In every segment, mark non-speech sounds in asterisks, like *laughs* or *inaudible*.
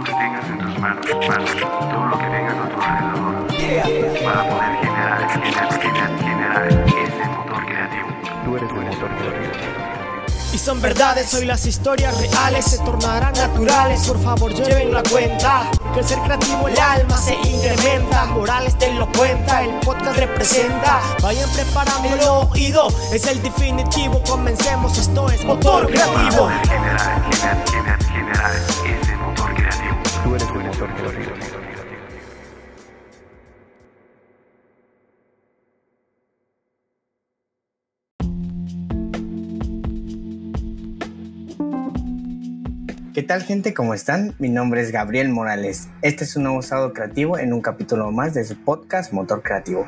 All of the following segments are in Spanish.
lo que tengas en tus manos, manos todo lo que tengas a tu alrededor, para poder generar, generar, generar, generar ese motor creativo. Tú eres el motor creativo. Y son verdades, hoy las historias reales se tornarán naturales. Por favor, lleven la cuenta. Que el ser creativo, el alma se incrementa. Morales te lo cuenta, el podcast representa. Vayan preparando el oído, es el definitivo. Comencemos, esto es motor Para creativo. poder generar, generar, ¿Qué tal gente? ¿Cómo están? Mi nombre es Gabriel Morales. Este es un nuevo sábado creativo en un capítulo más de su podcast Motor Creativo.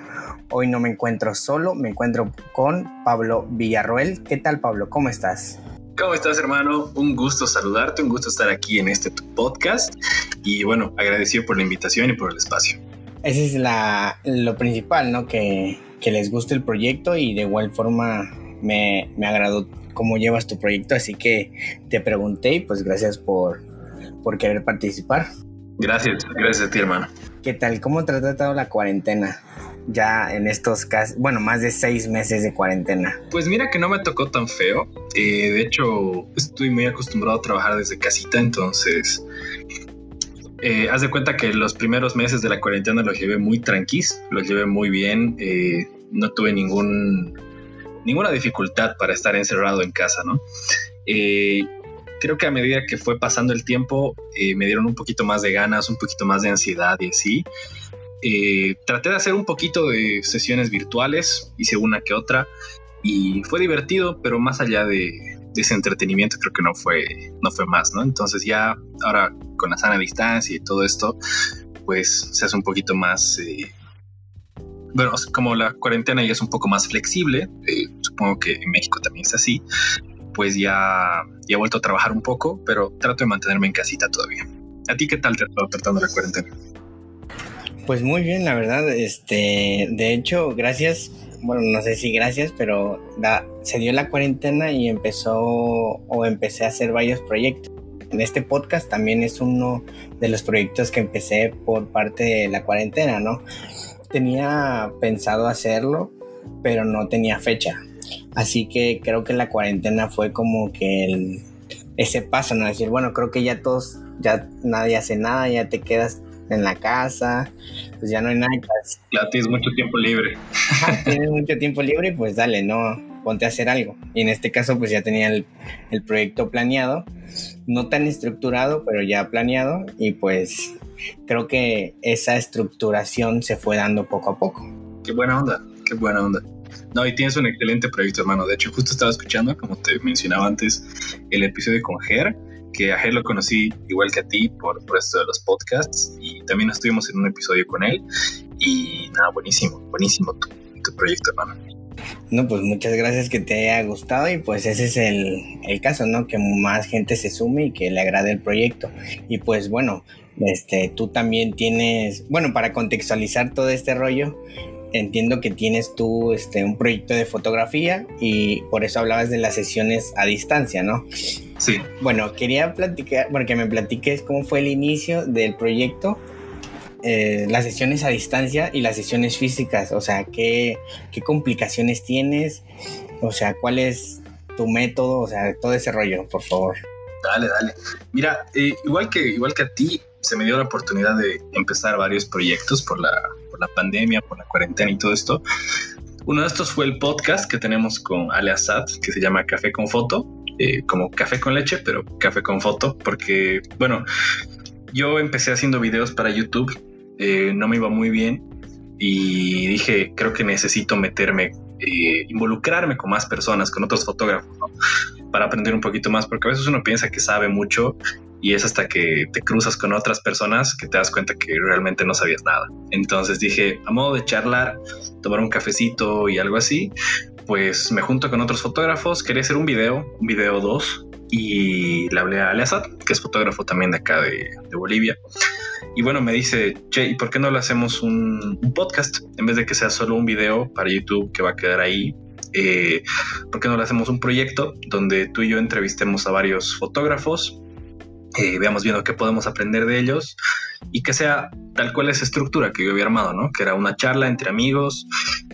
Hoy no me encuentro solo, me encuentro con Pablo Villarroel. ¿Qué tal Pablo? ¿Cómo estás? ¿Cómo estás, hermano? Un gusto saludarte, un gusto estar aquí en este tu podcast. Y bueno, agradecido por la invitación y por el espacio. Ese es la, lo principal, ¿no? Que, que les guste el proyecto y de igual forma me, me agradó cómo llevas tu proyecto, así que te pregunté y pues gracias por, por querer participar. Gracias, gracias a ti, hermano. ¿Qué tal? ¿Cómo te ha tratado la cuarentena? Ya en estos casos, bueno, más de seis meses de cuarentena. Pues mira que no me tocó tan feo. Eh, de hecho, estoy muy acostumbrado a trabajar desde casita, entonces... eh, haz de cuenta que los primeros meses de la cuarentena los llevé muy tranquis, los llevé muy bien, eh, no tuve ningún, ninguna dificultad para estar encerrado en casa, ¿no? Creo que a medida que fue pasando el tiempo, me dieron un poquito más de ganas, un poquito más de ansiedad y así. Eh, traté de hacer un poquito de sesiones virtuales, hice una que otra y fue divertido, pero más allá de, de ese entretenimiento creo que no fue, no fue más, ¿no? Entonces ya ahora con la sana distancia y todo esto, pues se hace un poquito más... eh, bueno, como la cuarentena ya es un poco más flexible, eh, supongo que en México también es así, pues ya, ya he vuelto a trabajar un poco, pero trato de mantenerme en casita todavía. ¿A ti qué tal te ha tratando la cuarentena? Pues muy bien, la verdad. Este, de hecho, gracias. Bueno, no sé si gracias, pero se dio la cuarentena y empezó o empecé a hacer varios proyectos. En este podcast también es uno de los proyectos que empecé por parte de la cuarentena, ¿no? Tenía pensado hacerlo, pero no tenía fecha. Así que creo que la cuarentena fue como que el, ese paso, ¿no? Decir, bueno, creo que ya todos, ya nadie hace nada, ya te quedas en la casa, pues ya no hay nada que hacer. Ya tienes mucho tiempo libre. Tienes mucho tiempo libre y pues dale, no, ponte a hacer algo. Y en este caso pues ya tenía el, el proyecto planeado, no tan estructurado, pero ya planeado y pues creo que esa estructuración se fue dando poco a poco. Qué buena onda, qué buena onda. No, y tienes un excelente proyecto, hermano. De hecho, justo estaba escuchando, como te mencionaba antes, el episodio con Ger, que a Ger lo conocí igual que a ti por, por esto de los podcasts, y también estuvimos en un episodio con él. Y nada, buenísimo, buenísimo tu, tu proyecto, hermano. No, pues muchas gracias que te haya gustado y pues ese es el, el caso, ¿no? Que más gente se sume y que le agrade el proyecto. Y pues bueno, este, tú también tienes, bueno, para contextualizar todo este rollo, entiendo que tienes tú este, un proyecto de fotografía y por eso hablabas de las sesiones a distancia, ¿no? Sí, Bueno, quería platicar, bueno, que me platiques cómo fue el inicio del proyecto, eh, las sesiones a distancia y las sesiones físicas, o sea, qué, qué complicaciones tienes, o sea, cuál es tu método, o sea, todo ese rollo, por favor. Dale, dale. Mira, eh, igual, que, igual que a ti, se me dio la oportunidad de empezar varios proyectos por la, por la pandemia, por la cuarentena y todo esto. Uno de estos fue el podcast que tenemos con Ale Assad, que se llama Café con Foto, eh, como café con leche, pero café con foto, porque, bueno, yo empecé haciendo videos para YouTube, eh, no me iba muy bien y dije, creo que necesito meterme, eh, involucrarme con más personas, con otros fotógrafos, ¿no? para aprender un poquito más, porque a veces uno piensa que sabe mucho y es hasta que te cruzas con otras personas que te das cuenta que realmente no sabías nada. Entonces dije, a modo de charlar, tomar un cafecito y algo así, pues me junto con otros fotógrafos, quería hacer un video, un video 2, y le hablé a Ale Assad, que es fotógrafo también de acá de, Bolivia. Y bueno, me dice, che, ¿y por qué no le hacemos un, un podcast? En vez de que sea solo un video para YouTube que va a quedar ahí eh, ¿por qué no le hacemos un proyecto donde tú y yo entrevistemos a varios fotógrafos eh, veamos viendo qué podemos aprender de ellos y que sea tal cual esa estructura que yo había armado, ¿no? Que era una charla entre amigos,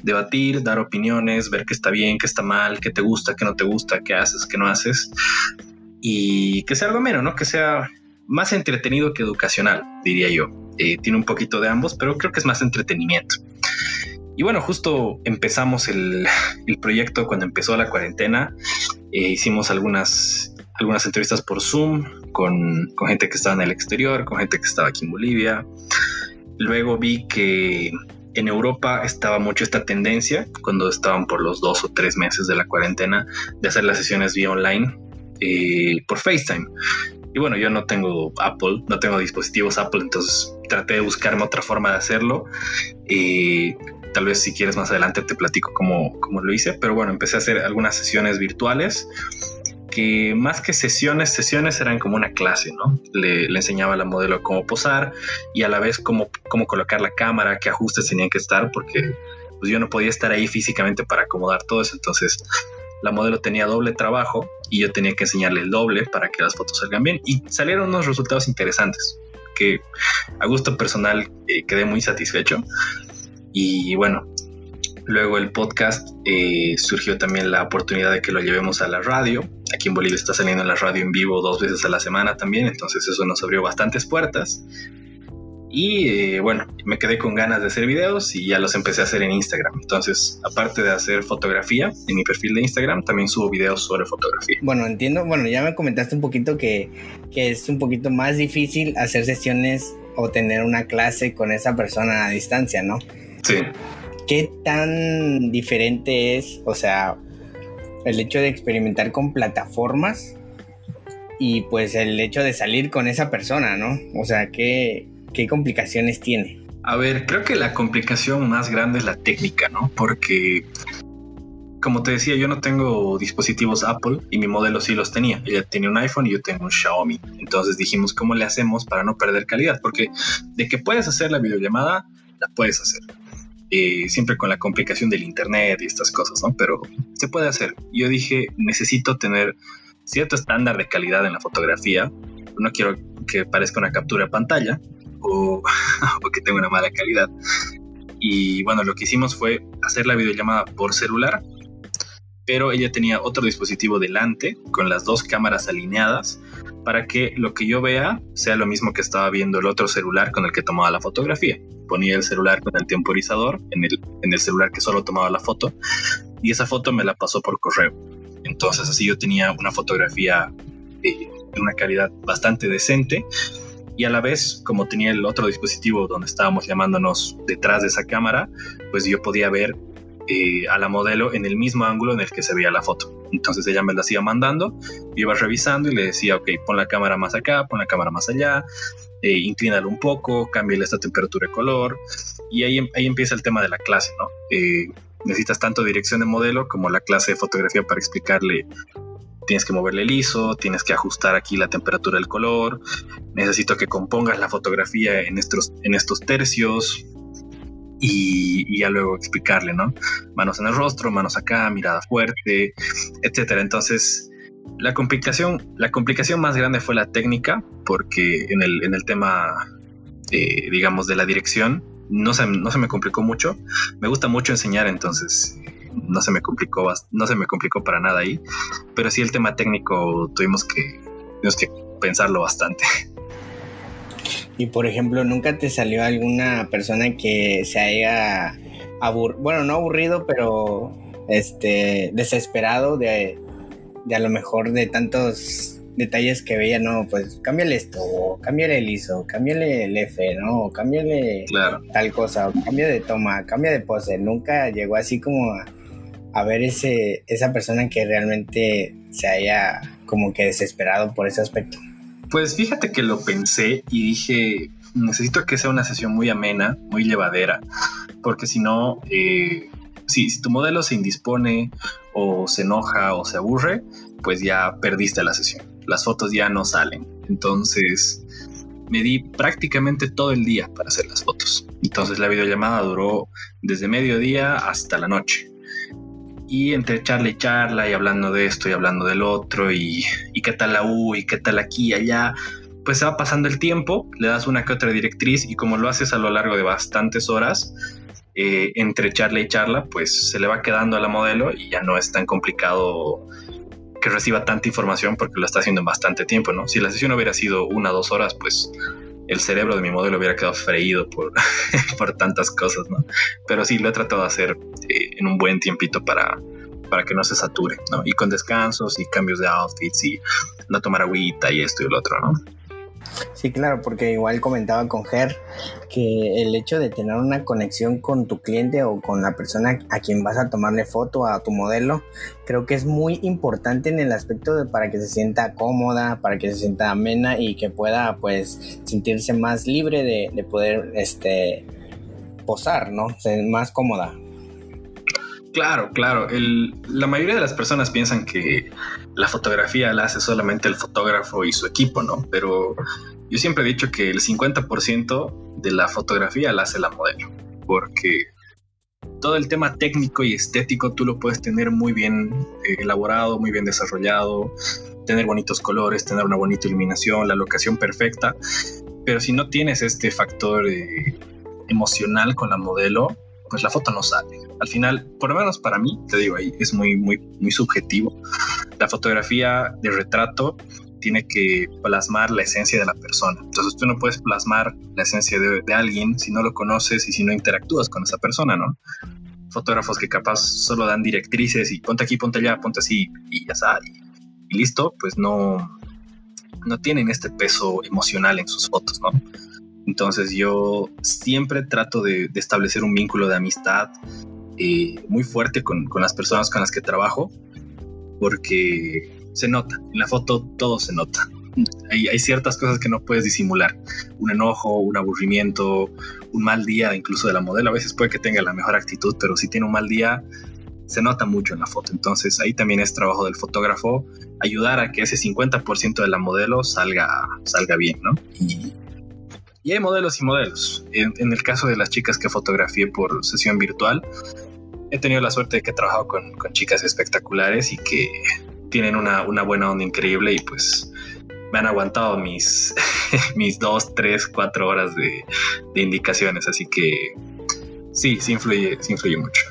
debatir, dar opiniones, ver qué está bien, qué está mal, qué te gusta, qué no te gusta, qué haces, qué no haces y que sea algo menos, ¿no? Que sea más entretenido que educacional, diría yo. Eh, tiene un poquito de ambos, pero creo que es más entretenimiento. Y bueno, justo empezamos el, *laughs* proyecto cuando empezó la cuarentena. Eh, hicimos algunas, algunas entrevistas por Zoom con, con gente que estaba en el exterior, con gente que estaba aquí en Bolivia. Luego vi que en Europa estaba mucho esta tendencia, cuando estaban por los dos o tres meses de la cuarentena, de hacer las sesiones vía online eh, por FaceTime. Y bueno, yo no tengo Apple, no tengo dispositivos Apple, entonces traté de buscarme otra forma de hacerlo. Y tal vez si quieres más adelante te platico cómo, cómo lo hice, pero bueno, empecé a hacer algunas sesiones virtuales que más que sesiones, sesiones eran como una clase, ¿no? Le, enseñaba a la modelo cómo posar y a la vez cómo, cómo colocar la cámara, qué ajustes tenían que estar, porque pues yo no podía estar ahí físicamente para acomodar todo eso, entonces la modelo tenía doble trabajo y yo tenía que enseñarle el doble para que las fotos salgan bien. Y salieron unos resultados interesantes que a gusto personal eh, quedé muy satisfecho. Y bueno luego el podcast eh, surgió también la oportunidad de que lo llevemos a la radio aquí en Bolivia está saliendo en la radio en vivo dos veces a la semana también entonces eso nos abrió bastantes puertas y eh, bueno, me quedé con ganas de hacer videos y ya los empecé a hacer en Instagram. Entonces, aparte de hacer fotografía en mi perfil de Instagram, también subo videos sobre fotografía. Bueno, entiendo, bueno, ya me comentaste un poquito que, que es un poquito más difícil hacer sesiones o tener una clase con esa persona a distancia, ¿no? Sí. ¿Qué tan diferente es, o sea, el hecho de experimentar con plataformas y pues el hecho de salir con esa persona, ¿no? O sea, ¿qué, ¿Qué complicaciones tiene? A ver, creo que la complicación más grande es la técnica, ¿no? Porque, como te decía, yo no tengo dispositivos Apple y mi modelo sí los tenía. Ella tiene un iPhone y yo tengo un Xiaomi. Entonces dijimos, ¿cómo le hacemos para no perder calidad? Porque de que puedes hacer la videollamada, la puedes hacer. Eh, siempre con la complicación del internet y estas cosas, ¿no? Pero se puede hacer. Yo dije, necesito tener cierto estándar de calidad en la fotografía. No quiero que parezca una captura de pantalla, o, *laughs* que tenga una mala calidad. Y bueno, lo que hicimos fue hacer la videollamada por celular, pero ella tenía otro dispositivo delante con las dos cámaras alineadas para que lo que yo vea sea lo mismo que estaba viendo el otro celular con el que tomaba la fotografía. Ponía el celular con el temporizador en el, en el celular que solo tomaba la foto y esa foto me la pasó por correo. Entonces así yo tenía una fotografía de una calidad bastante decente y a la vez, como tenía el otro dispositivo donde estábamos llamándonos detrás de esa cámara, pues yo podía ver eh, a la modelo en el mismo ángulo en el que se veía la foto. Entonces ella me la iba mandando, iba revisando y le decía, ok, pon la cámara más acá, pon la cámara más allá, eh, inclínalo un poco, cámbiale esta temperatura de color. Y ahí, ahí empieza el tema de la clase, ¿no? Eh, necesitas tanto dirección de modelo como la clase de fotografía para explicarle tienes que moverle el ISO, tienes que ajustar aquí la temperatura del color, necesito que compongas la fotografía en estos, en estos tercios y, ya luego explicarle, ¿no? Manos en el rostro, manos acá, mirada fuerte, etcétera. Entonces, la complicación, la complicación más grande fue la técnica, porque en el, en el tema, eh, digamos, de la dirección, no se, no se me complicó mucho. Me gusta mucho enseñar, entonces no se me complicó, no se me complicó para nada ahí, pero sí el tema técnico tuvimos que, tuvimos que pensarlo bastante. Y por ejemplo, ¿nunca te salió alguna persona que se haya aburrido, bueno, no aburrido, pero este desesperado de, de a lo mejor de tantos detalles que veía, no, pues cámbiale esto, o cámbiale el ISO, cámbiale el F, ¿no? O cámbiale tal cosa, o cambia de toma, cambia de pose. Nunca llegó así como a, a ver ese, esa persona que realmente se haya como que desesperado por ese aspecto? Pues fíjate que lo pensé y dije, necesito que sea una sesión muy amena, muy llevadera, porque si no, eh, si, tu modelo se indispone o se enoja o se aburre, pues ya perdiste la sesión. Las fotos ya no salen. Entonces me di prácticamente todo el día para hacer las fotos. Entonces la videollamada duró desde mediodía hasta la noche y entre charla y charla y hablando de esto y hablando del otro y, qué tal la U y qué tal aquí y allá, pues se va pasando el tiempo, le das una que otra directriz y como lo haces a lo largo de bastantes horas, eh, entre charla y charla, pues se le va quedando a la modelo y ya no es tan complicado que reciba tanta información porque lo está haciendo en bastante tiempo, ¿no? Si la sesión hubiera sido una o dos horas, pues el cerebro de mi modelo hubiera quedado freído por, *laughs* por tantas cosas, ¿no? Pero sí, lo he tratado de hacer eh, en un buen tiempito para, para que no se sature, ¿no? Y con descansos y cambios de outfits y no tomar agüita y esto y lo otro, ¿no? Sí, claro, porque igual comentaba con Ger que el hecho de tener una conexión con tu cliente o con la persona a quien vas a tomarle foto a tu modelo, creo que es muy importante en el aspecto de para que se sienta cómoda, para que se sienta amena y que pueda pues sentirse más libre de, de poder este posar, ¿no? Ser más cómoda. Claro, claro. la mayoría de las personas piensan que la fotografía la hace solamente el fotógrafo y su equipo, ¿no? Pero yo siempre he dicho que el 50% de la fotografía la hace la modelo, porque todo el tema técnico y estético tú lo puedes tener muy bien eh, elaborado, muy bien desarrollado, tener bonitos colores, tener una bonita iluminación, la locación perfecta, pero si no tienes este factor eh, emocional con la modelo, pues la foto no sale. Al final, por lo menos para mí, te digo ahí, es muy, muy, muy subjetivo. La fotografía de retrato tiene que plasmar la esencia de la persona. Entonces tú no puedes plasmar la esencia de, alguien si no lo conoces y si no interactúas con esa persona, ¿no? Fotógrafos que capaz solo dan directrices y ponte aquí, ponte allá, ponte así y ya está. Y, y listo, pues no, no tienen este peso emocional en sus fotos, ¿no? Entonces yo siempre trato de, establecer un vínculo de amistad eh, muy fuerte con, las personas con las que trabajo, porque se nota, en la foto todo se nota. Hay, hay, ciertas cosas que no puedes disimular. Un enojo, un aburrimiento, un mal día incluso de la modelo. A veces puede que tenga la mejor actitud, pero si tiene un mal día, se nota mucho en la foto. Entonces ahí también es trabajo del fotógrafo ayudar a que ese 50% de la modelo salga, salga bien, ¿no? Y, y hay modelos y modelos. En, el caso de las chicas que fotografié por sesión virtual, he tenido la suerte de que he trabajado con, chicas espectaculares y que tienen una, buena onda increíble y pues me han aguantado mis, *laughs* mis dos, tres, cuatro horas de, indicaciones. Así que sí, sí influye, sí influye mucho.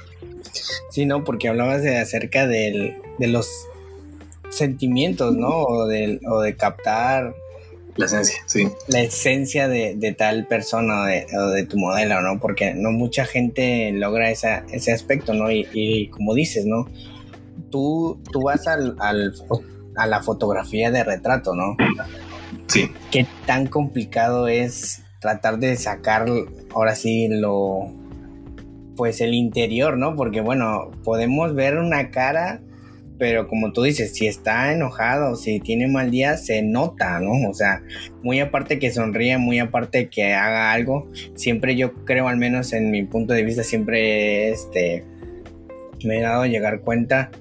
Sí, no, porque hablabas de acerca de los sentimientos, ¿no? O de, o de captar la esencia, sí. La esencia de, tal persona o de, tu modelo, ¿no? Porque no mucha gente logra esa, ese aspecto, ¿no? Y, como dices, ¿no? Tú, tú vas al, a la fotografía de retrato, ¿no? Sí. ¿Qué tan complicado es tratar de sacar ahora sí lo pues el interior, ¿no? Porque bueno, podemos ver una cara pero como tú dices, si está enojado, si tiene mal día, se nota, ¿no? O sea, muy aparte que sonríe, muy aparte que haga algo, siempre yo creo, al menos en mi punto de vista, siempre este, me he dado a llegar cuenta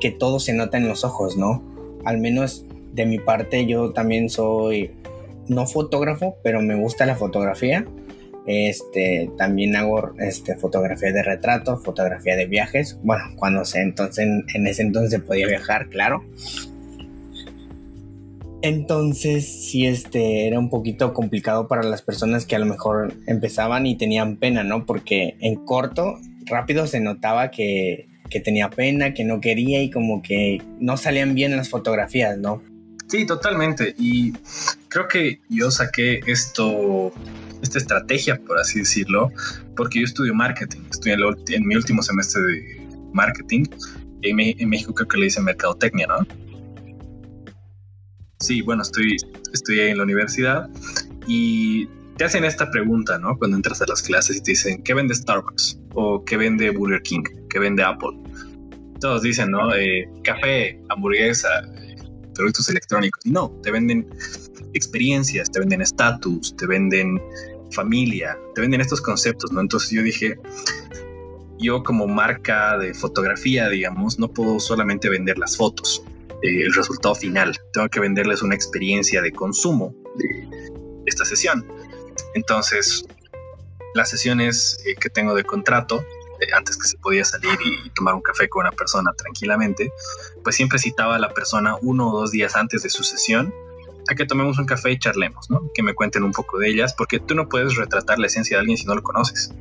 que todo se nota en los ojos, ¿no? Al menos de mi parte yo también soy no fotógrafo, pero me gusta la fotografía este, también hago este, fotografía de retrato, fotografía de viajes. Bueno, cuando se entonces, en ese entonces podía viajar, claro. Entonces, sí, este, era un poquito complicado para las personas que a lo mejor empezaban y tenían pena, ¿no? Porque en corto, rápido se notaba que, que tenía pena, que no quería y como que no salían bien las fotografías, ¿no? Sí, totalmente. Y creo que yo saqué esto esta estrategia, por así decirlo, porque yo estudio marketing, estoy en, mi último semestre de marketing. En, México creo que le dicen mercadotecnia, ¿no? Sí, bueno, estoy, estoy en la universidad y te hacen esta pregunta, ¿no? Cuando entras a las clases y te dicen, ¿qué vende Starbucks? ¿O qué vende Burger King? ¿Qué vende Apple? Todos dicen, ¿no? Eh, café, hamburguesa, productos electrónicos. Y no, te venden experiencias, te venden estatus, te venden familia, te venden estos conceptos, ¿no? Entonces yo dije, yo como marca de fotografía, digamos, no puedo solamente vender las fotos, eh, el resultado final, tengo que venderles una experiencia de consumo de esta sesión. Entonces, las sesiones eh, que tengo de contrato, eh, antes que se podía salir y tomar un café con una persona tranquilamente, pues siempre citaba a la persona uno o dos días antes de su sesión a que tomemos un café y charlemos, ¿no? Que me cuenten un poco de ellas, porque tú no puedes retratar la esencia de alguien si no lo conoces.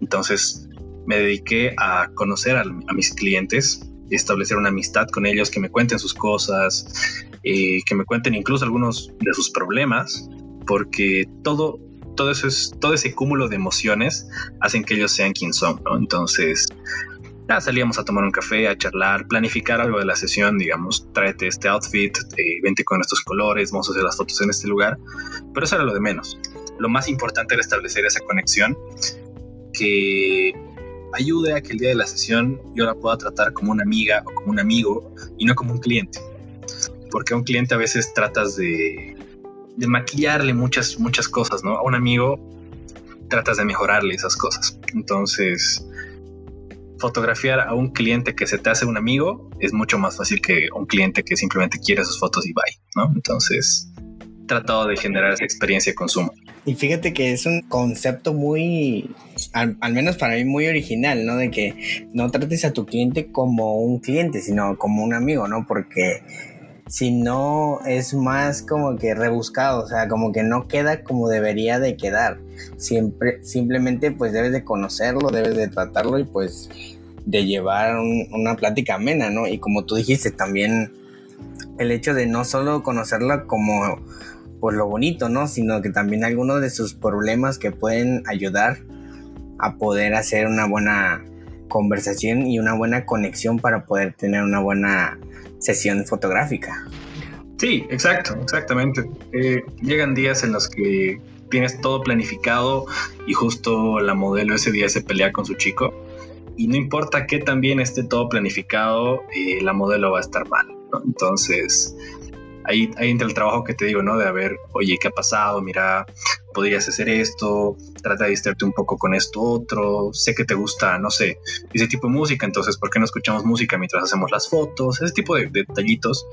Entonces me dediqué a conocer a, mis clientes, establecer una amistad con ellos, que me cuenten sus cosas, eh, que me cuenten incluso algunos de sus problemas, porque todo, todo eso es, todo ese cúmulo de emociones hacen que ellos sean quien son, ¿no? Entonces, salíamos a tomar un café, a charlar, planificar algo de la sesión, digamos, tráete este outfit, eh, vente con estos colores, vamos a hacer las fotos en este lugar, pero eso era lo de menos. Lo más importante era establecer esa conexión que ayude a que el día de la sesión yo la pueda tratar como una amiga o como un amigo y no como un cliente. Porque a un cliente a veces tratas de, de maquillarle muchas, muchas cosas, ¿no? A un amigo tratas de mejorarle esas cosas. Entonces, fotografiar a un cliente que se te hace un amigo es mucho más fácil que un cliente que simplemente quiere sus fotos y bye, ¿no? Entonces, tratado de generar esa experiencia de consumo. Y fíjate que es un concepto muy, al, menos para mí, muy original, ¿no? De que no trates a tu cliente como un cliente, sino como un amigo, ¿no? Porque si no es más como que rebuscado, o sea, como que no queda como debería de quedar. Siempre, simplemente pues debes de conocerlo, debes de tratarlo y pues de llevar una plática amena, ¿no? Y como tú dijiste, también el hecho de no solo conocerla como por lo bonito, ¿no? Sino que también algunos de sus problemas que pueden ayudar a poder hacer una buena conversación y una buena conexión para poder tener una buena sesión fotográfica. Sí, exacto, exactamente. Eh, llegan días en los que tienes todo planificado y justo la modelo ese día se pelea con su chico y no importa que también esté todo planificado, eh, la modelo va a estar mal. Entonces, ahí, ahí entra el trabajo que te digo, ¿no? De a ver, oye, ¿qué ha pasado? Mira, podrías hacer esto, trata de distraerte un poco con esto otro, sé que te gusta, no sé, ese tipo de música, entonces, ¿por qué no escuchamos música mientras hacemos las fotos? Ese tipo de, detallitos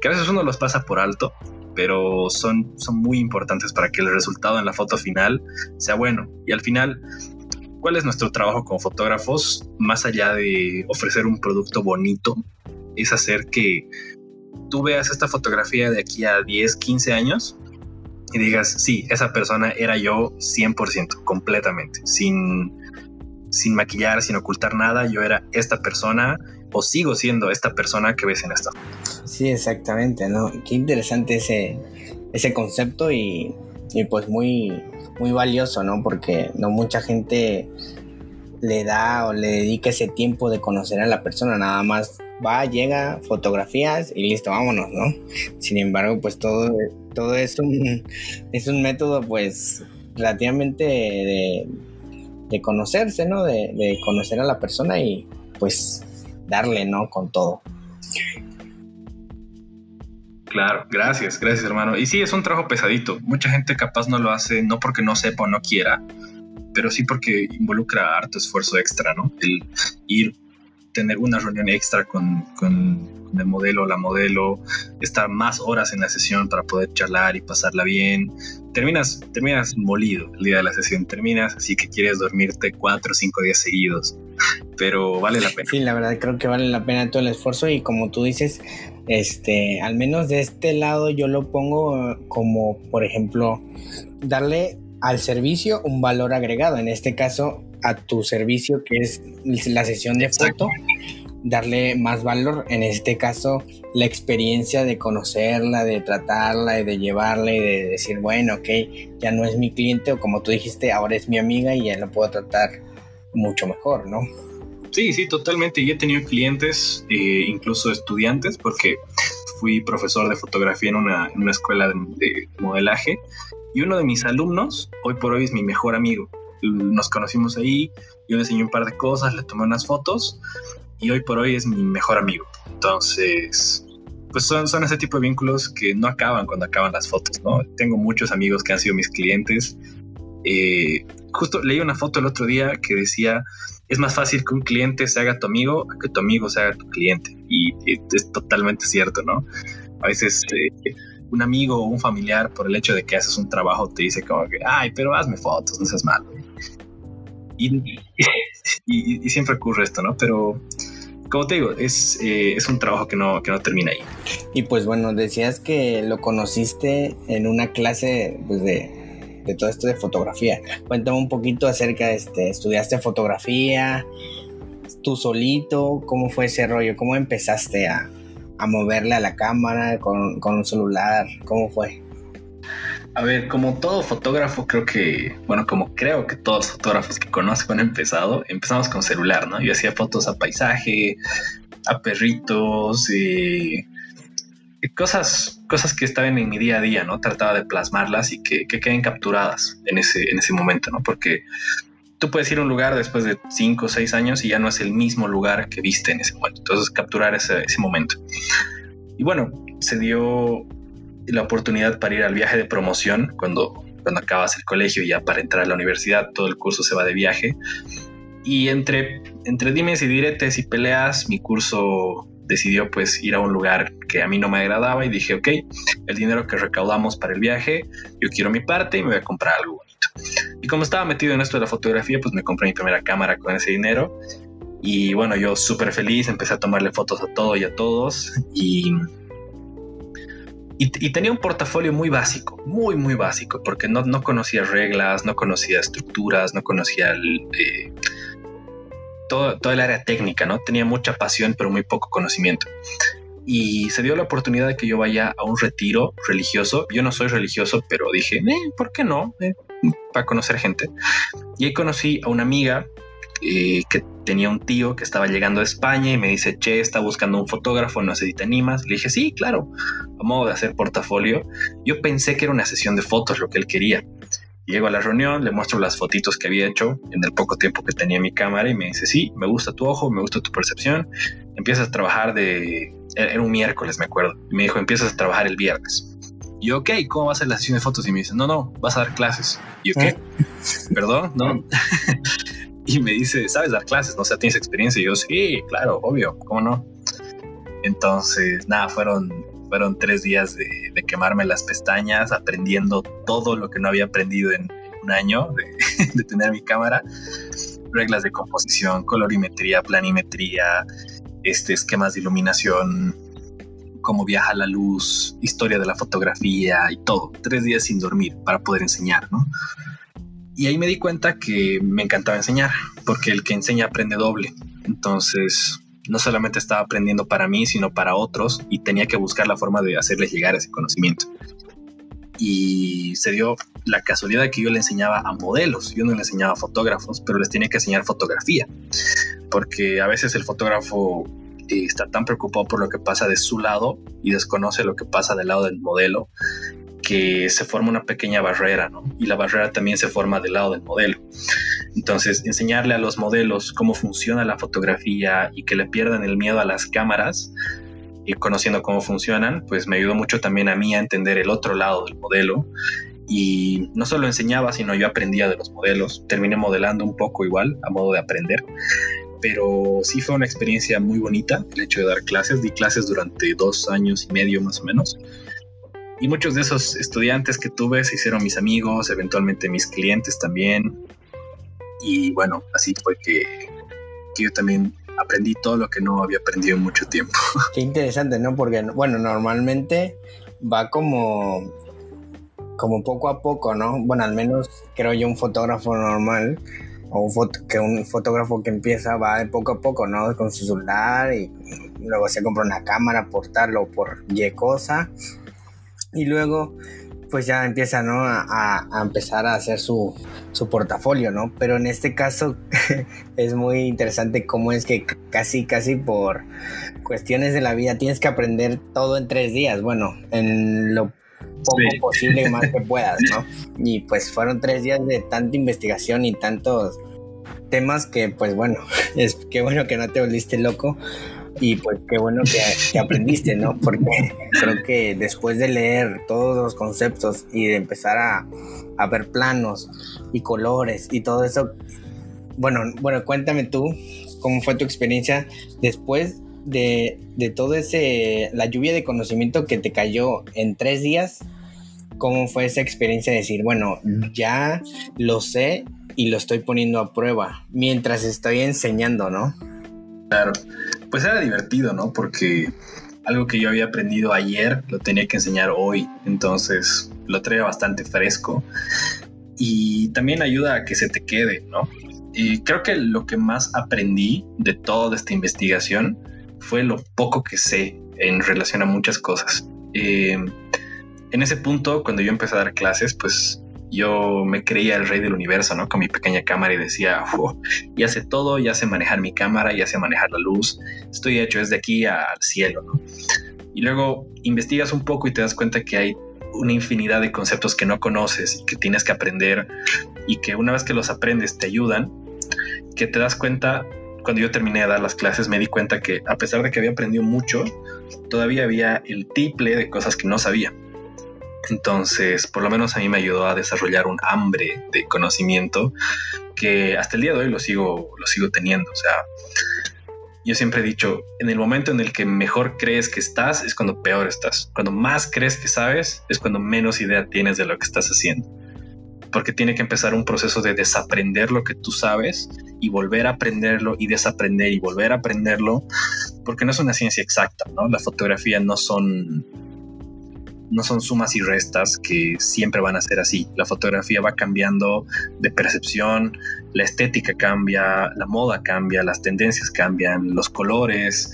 que a veces uno los pasa por alto, pero son, son muy importantes para que el resultado en la foto final sea bueno. Y al final, ¿cuál es nuestro trabajo como fotógrafos? Más allá de ofrecer un producto bonito, es hacer que tú veas esta fotografía de aquí a 10, 15 años y digas, sí, esa persona era yo 100%, completamente, sin, sin maquillar, sin ocultar nada, yo era esta persona o sigo siendo esta persona que ves en esta. Sí, exactamente, ¿no? Qué interesante ese, ese concepto y, y pues muy, muy valioso, ¿no? Porque no mucha gente le da o le dedica ese tiempo de conocer a la persona, nada más va, llega, fotografías y listo, vámonos, ¿no? Sin embargo, pues todo, todo es un, es un método pues relativamente de, de conocerse, ¿no? De, de, conocer a la persona y pues darle, ¿no? Con todo. Claro, gracias, gracias hermano. Y sí, es un trabajo pesadito. Mucha gente capaz no lo hace, no porque no sepa o no quiera, pero sí porque involucra harto esfuerzo extra, ¿no? El ir tener una reunión extra con, el modelo o la modelo, estar más horas en la sesión para poder charlar y pasarla bien. Terminas, terminas molido el día de la sesión, terminas así que quieres dormirte cuatro o cinco días seguidos, pero vale la pena. Sí, la verdad creo que vale la pena todo el esfuerzo y como tú dices, este, al menos de este lado yo lo pongo como, por ejemplo, darle al servicio un valor agregado. En este caso, a tu servicio, que es la sesión de foto, darle más valor. En este caso, la experiencia de conocerla, de tratarla y de llevarla y de decir, bueno, ok, ya no es mi cliente o como tú dijiste, ahora es mi amiga y ya la puedo tratar mucho mejor, ¿no? Sí, sí, totalmente. Y he tenido clientes, eh, incluso estudiantes, porque fui profesor de fotografía en una, en una escuela de, de modelaje y uno de mis alumnos, hoy por hoy es mi mejor amigo nos conocimos ahí, yo le enseñé un par de cosas, le tomé unas fotos y hoy por hoy es mi mejor amigo. Entonces, pues son, son ese tipo de vínculos que no acaban cuando acaban las fotos, ¿no? Tengo muchos amigos que han sido mis clientes. Eh, justo leí una foto el otro día que decía, es más fácil que un cliente se haga tu amigo que tu amigo se haga tu cliente. Y es totalmente cierto, ¿no? A veces... Eh, un amigo o un familiar por el hecho de que haces un trabajo te dice como que, ay, pero hazme fotos, no seas malo. *laughs* Y, y, siempre ocurre esto, ¿no? Pero como te digo, es, eh, es un trabajo que no, que no termina ahí. Y pues bueno, decías que lo conociste en una clase pues, de, de todo esto de fotografía. Cuéntame un poquito acerca de este, ¿estudiaste fotografía? ¿Tú solito? ¿Cómo fue ese rollo? ¿Cómo empezaste a, a moverle a la cámara con, con un celular? ¿Cómo fue? A ver, como todo fotógrafo, creo que, bueno, como creo que todos los fotógrafos que conozco han empezado, empezamos con celular, ¿no? Yo hacía fotos a paisaje, a perritos, y cosas, cosas que estaban en mi día a día, ¿no? Trataba de plasmarlas y que, que queden capturadas en ese, en ese momento, ¿no? Porque tú puedes ir a un lugar después de cinco o seis años y ya no es el mismo lugar que viste en ese momento. Entonces, capturar ese, ese momento. Y bueno, se dio la oportunidad para ir al viaje de promoción cuando, cuando acabas el colegio y ya para entrar a la universidad todo el curso se va de viaje. Y entre, entre dimes y diretes y peleas, mi curso decidió pues ir a un lugar que a mí no me agradaba y dije, ok, el dinero que recaudamos para el viaje, yo quiero mi parte y me voy a comprar algo bonito. Y como estaba metido en esto de la fotografía, pues me compré mi primera cámara con ese dinero. Y bueno, yo súper feliz, empecé a tomarle fotos a todo y a todos. Y y, tenía un portafolio muy básico, muy, muy básico, porque no, no conocía reglas, no conocía estructuras, no conocía eh, todo, todo el área técnica, ¿no? Tenía mucha pasión, pero muy poco conocimiento. Y se dio la oportunidad de que yo vaya a un retiro religioso. Yo no soy religioso, pero dije, eh, ¿por qué no? Eh, para conocer gente. Y ahí conocí a una amiga eh, que tenía un tío que estaba llegando a España y me dice, che, está buscando un fotógrafo, no sé si te animas. Le dije, sí, claro, a modo de hacer portafolio. Yo pensé que era una sesión de fotos lo que él quería. Llego a la reunión, le muestro las fotitos que había hecho en el poco tiempo que tenía mi cámara y me dice, sí, me gusta tu ojo, me gusta tu percepción. Empiezas a trabajar de... Era un miércoles, me acuerdo. Y me dijo, empiezas a trabajar el viernes. Y yo, ok, ¿cómo va a ser la sesión de fotos? Y me dice, no, no, vas a dar clases. Y yo, ¿qué? ¿Eh? ¿Perdón? No. *laughs* y me dice, ¿sabes dar clases? No sé, ¿tienes experiencia? Y yo, sí, claro, obvio, ¿cómo no? Entonces, nada, fueron, fueron tres días de, quemarme las pestañas, aprendiendo todo lo que no había aprendido en un año *laughs* de, tener mi cámara. Reglas de composición, colorimetría, planimetría, este, esquemas de iluminación, cómo viaja la luz, historia de la fotografía y todo. Tres días sin dormir para poder enseñar, ¿no? Y ahí me di cuenta que me encantaba enseñar, porque el que enseña aprende doble. Entonces, no solamente estaba aprendiendo para mí, sino para otros, y tenía que buscar la forma de hacerles llegar ese conocimiento. Y se dio la casualidad de que yo le enseñaba a modelos, yo no le enseñaba a fotógrafos, pero les tenía que enseñar fotografía, porque a veces el fotógrafo eh, está tan preocupado por lo que pasa de su lado y desconoce lo que pasa del lado del modelo que se forma una pequeña barrera, ¿no? Y la barrera también se forma del lado del modelo. Entonces, enseñarle a los modelos cómo funciona la fotografía y que le pierdan el miedo a las cámaras y conociendo cómo funcionan, pues me ayudó mucho también a mí a entender el otro lado del modelo. Y no solo enseñaba, sino yo aprendía de los modelos. Terminé modelando un poco igual, a modo de aprender. Pero sí fue una experiencia muy bonita el hecho de dar clases. Di clases durante dos años y medio más o menos y muchos de esos estudiantes que tuve se hicieron mis amigos, eventualmente mis clientes también. Y bueno, así fue que, yo también aprendí todo lo que no había aprendido en mucho tiempo. *laughs* Qué interesante, ¿no? Porque, bueno, normalmente va como, como poco a poco, ¿no? Bueno, al menos creo yo un fotógrafo normal o un foto, que un fotógrafo que empieza va de poco a poco, ¿no? Con su celular y luego se compra una cámara por tal o por Y cosa y luego pues ya empieza ¿no? a, empezar a hacer su, su, portafolio, ¿no? Pero en este caso *laughs* es muy interesante cómo es que casi, casi por cuestiones de la vida tienes que aprender todo en tres días, bueno, en lo poco posible y más que *laughs* puedas, ¿no? Y pues fueron tres días de tanta investigación y tantos temas que pues bueno, *laughs* es que bueno que no te volviste loco, y pues qué bueno que, aprendiste, ¿no? Porque creo que después de leer todos los conceptos y de empezar a, a ver planos y colores y todo eso, bueno, bueno, cuéntame tú cómo fue tu experiencia después de, de todo ese, la lluvia de conocimiento que te cayó en tres días, cómo fue esa experiencia de decir, bueno, ya lo sé y lo estoy poniendo a prueba mientras estoy enseñando, ¿no? Claro. Pues era divertido, ¿no? Porque algo que yo había aprendido ayer lo tenía que enseñar hoy, entonces lo traía bastante fresco y también ayuda a que se te quede, ¿no? Y creo que lo que más aprendí de toda esta investigación fue lo poco que sé en relación a muchas cosas. Eh, en ese punto, cuando yo empecé a dar clases, pues yo me creía el rey del universo, ¿no? Con mi pequeña cámara y decía, ya sé todo, ya sé manejar mi cámara, ya sé manejar la luz, estoy hecho desde aquí al cielo, ¿no? Y luego investigas un poco y te das cuenta que hay una infinidad de conceptos que no conoces y que tienes que aprender y que una vez que los aprendes te ayudan, que te das cuenta, cuando yo terminé de dar las clases me di cuenta que a pesar de que había aprendido mucho, todavía había el triple de cosas que no sabía. Entonces, por lo menos a mí me ayudó a desarrollar un hambre de conocimiento que hasta el día de hoy lo sigo, lo sigo teniendo. O sea, yo siempre he dicho, en el momento en el que mejor crees que estás es cuando peor estás. Cuando más crees que sabes es cuando menos idea tienes de lo que estás haciendo. Porque tiene que empezar un proceso de desaprender lo que tú sabes y volver a aprenderlo y desaprender y volver a aprenderlo, porque no es una ciencia exacta, ¿no? La fotografía no son no son sumas y restas que siempre van a ser así. La fotografía va cambiando de percepción, la estética cambia, la moda cambia, las tendencias cambian, los colores,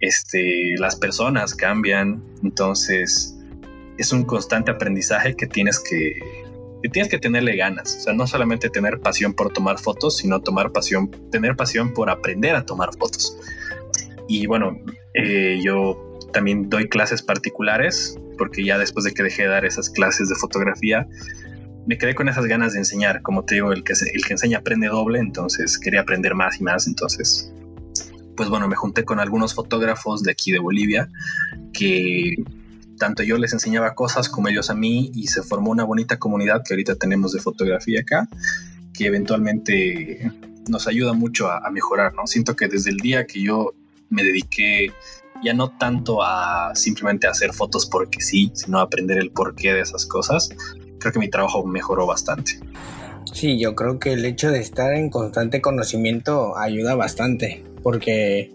este, las personas cambian. Entonces, es un constante aprendizaje que tienes que, tienes que tenerle ganas. O sea, no solamente tener pasión por tomar fotos, sino tomar pasión, tener pasión por aprender a tomar fotos. Y bueno, eh, yo también doy clases particulares porque ya después de que dejé de dar esas clases de fotografía, me quedé con esas ganas de enseñar. Como te digo, el que, el que enseña aprende doble, entonces quería aprender más y más. Entonces, pues bueno, me junté con algunos fotógrafos de aquí de Bolivia que tanto yo les enseñaba cosas como ellos a mí y se formó una bonita comunidad que ahorita tenemos de fotografía acá, que eventualmente nos ayuda mucho a, a mejorar, ¿no? Siento que desde el día que yo me dediqué ya no tanto a simplemente hacer fotos porque sí, sino a aprender el porqué de esas cosas, creo que mi trabajo mejoró bastante. Sí, yo creo que el hecho de estar en constante conocimiento ayuda bastante, porque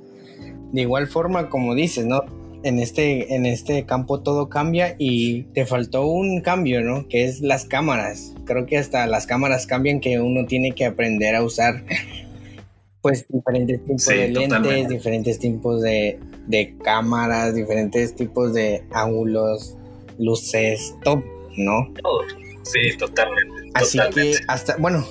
de igual forma, como dices, ¿no? En este, en este campo todo cambia y te faltó un cambio, ¿no? Que es las cámaras. Creo que hasta las cámaras cambian que uno tiene que aprender a usar *laughs* pues diferentes tipos de lentes, diferentes tipos de, cámaras, diferentes tipos de ángulos, luces, todo, ¿no? Todo. Sí, totalmente. Así que hasta, bueno,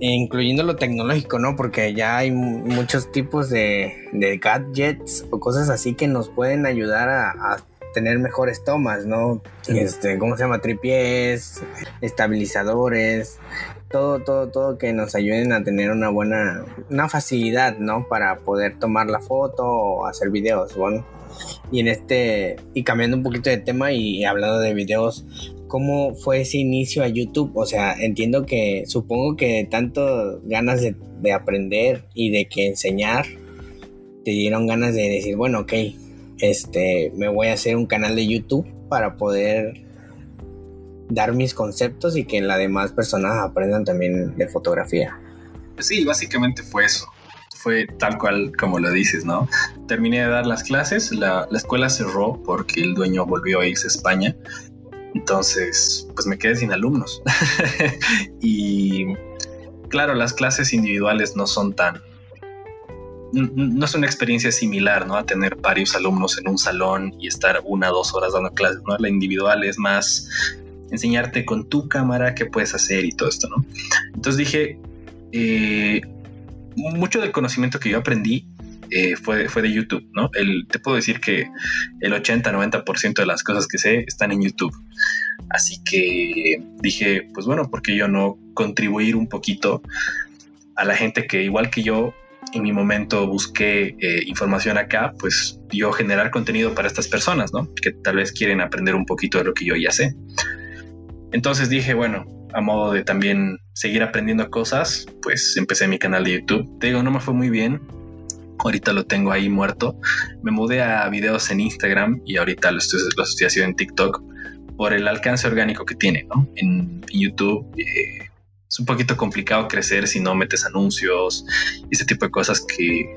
incluyendo lo tecnológico, ¿no? Porque ya hay muchos tipos de, gadgets o cosas así que nos pueden ayudar a, tener mejores tomas, ¿no? Este, ¿cómo se llama? Tripiés, estabilizadores, todo, todo, todo que nos ayuden a tener una buena, una facilidad, ¿no? Para poder tomar la foto o hacer videos, bueno. Y en este, y cambiando un poquito de tema y, hablando de videos, ¿cómo fue ese inicio a YouTube? O sea, entiendo que, supongo que tanto ganas de, de aprender y de que enseñar, te dieron ganas de decir, bueno, ok, este, me voy a hacer un canal de YouTube para poder dar mis conceptos y que las demás personas aprendan también de fotografía. Sí, básicamente fue eso. Fue tal cual como lo dices, ¿no? Terminé de dar las clases, la, la escuela cerró porque el dueño volvió a irse a España. Entonces, pues me quedé sin alumnos. *laughs* y claro, las clases individuales no son tan, no es una experiencia similar, ¿no? A tener varios alumnos en un salón y estar una o dos horas dando clases, ¿no? La individual es más enseñarte con tu cámara qué puedes hacer y todo esto, ¿no? Entonces dije, eh, mucho del conocimiento que yo aprendí eh, fue, fue de YouTube, ¿no? El, te puedo decir que el 80-90% de las cosas que sé están en YouTube. Así que dije, pues bueno, ¿por qué yo no contribuir un poquito a la gente que igual que yo en mi momento busqué eh, información acá, pues yo generar contenido para estas personas, ¿no? Que tal vez quieren aprender un poquito de lo que yo ya sé. Entonces dije, bueno, a modo de también seguir aprendiendo cosas, pues empecé mi canal de YouTube. Te digo, no me fue muy bien. Ahorita lo tengo ahí muerto. Me mudé a videos en Instagram y ahorita lo estoy, haciendo en TikTok por el alcance orgánico que tiene, ¿no? En, YouTube eh, es un poquito complicado crecer si no metes anuncios y ese tipo de cosas que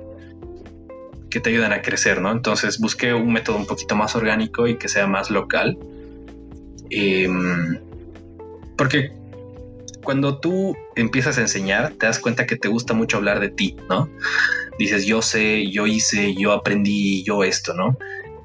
que te ayudan a crecer, ¿no? Entonces busqué un método un poquito más orgánico y que sea más local. Em, porque cuando tú empiezas a enseñar, te das cuenta que te gusta mucho hablar de ti, ¿no? Dices, yo sé, yo hice, yo aprendí, yo esto, ¿no?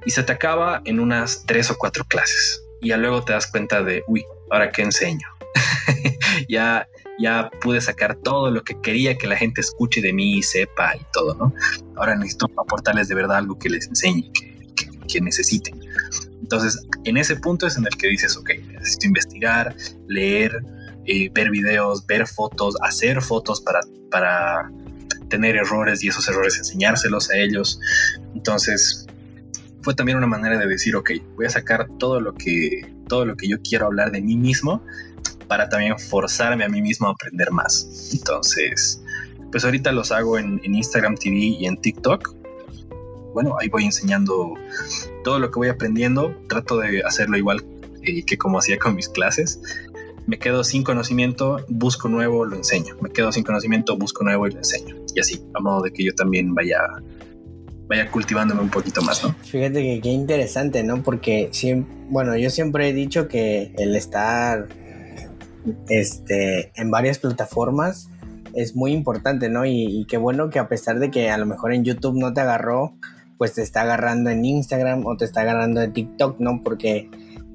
Y se te acaba en unas tres o cuatro clases. Y luego te das cuenta de, uy, ahora qué enseño. *laughs* ya, ya pude sacar todo lo que quería que la gente escuche de mí y sepa y todo, ¿no? Ahora necesito aportarles de verdad algo que les enseñe, que, que necesiten. Entonces, en ese punto es en el que dices, ok, necesito investigar, leer, eh, ver videos, ver fotos, hacer fotos para, para tener errores y esos errores enseñárselos a ellos. Entonces, fue también una manera de decir, ok, voy a sacar todo lo que, todo lo que yo quiero hablar de mí mismo para también forzarme a mí mismo a aprender más. Entonces, pues ahorita los hago en, Instagram TV y en TikTok. Bueno, ahí voy enseñando todo lo que voy aprendiendo. Trato de hacerlo igual eh, que como hacía con mis clases. Me quedo sin conocimiento, busco nuevo, lo enseño. Me quedo sin conocimiento, busco nuevo y lo enseño. Y así, a modo de que yo también vaya vaya cultivándome un poquito más, ¿no? Fíjate que qué interesante, ¿no? Porque siempre, bueno, yo siempre he dicho que el estar este, en varias plataformas es muy importante, ¿no? Y, qué bueno que a pesar de que a lo mejor en YouTube no te agarró, pues te está agarrando en Instagram o te está agarrando en TikTok, ¿no? Porque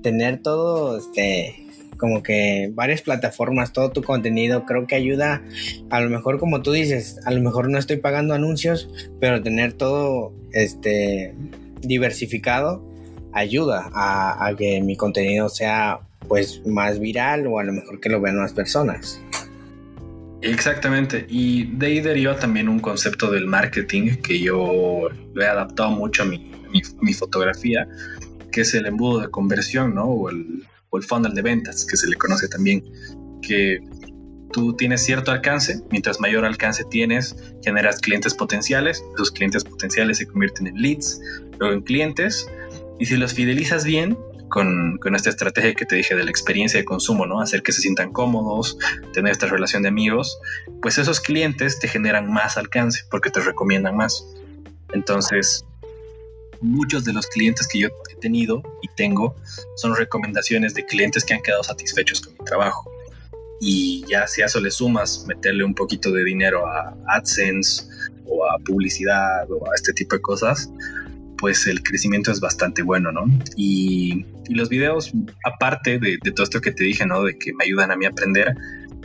tener todo, este, como que varias plataformas, todo tu contenido, creo que ayuda, a lo mejor como tú dices, a lo mejor no estoy pagando anuncios, pero tener todo, este, diversificado ayuda a que mi contenido sea pues más viral o a lo mejor que lo vean más personas. Exactamente, y de ahí deriva también un concepto del marketing que yo lo he adaptado mucho a mi, mi, fotografía, que es el embudo de conversión, ¿no? O el, o el funnel de ventas, que se le conoce también, que tú tienes cierto alcance, mientras mayor alcance tienes, generas clientes potenciales, esos clientes potenciales se convierten en leads, luego en clientes, y si los fidelizas bien, con, esta estrategia que te dije de la experiencia de consumo, ¿no? Hacer que se sientan cómodos, tener esta relación de amigos, pues esos clientes te generan más alcance porque te recomiendan más. Entonces, muchos de los clientes que yo he tenido y tengo son recomendaciones de clientes que han quedado satisfechos con mi trabajo. Y ya si a eso le sumas meterle un poquito de dinero a AdSense o a publicidad o a este tipo de cosas, pues el crecimiento es bastante bueno, ¿no? Y, los videos, aparte de, todo esto que te dije, ¿no? De que me ayudan a mí a aprender,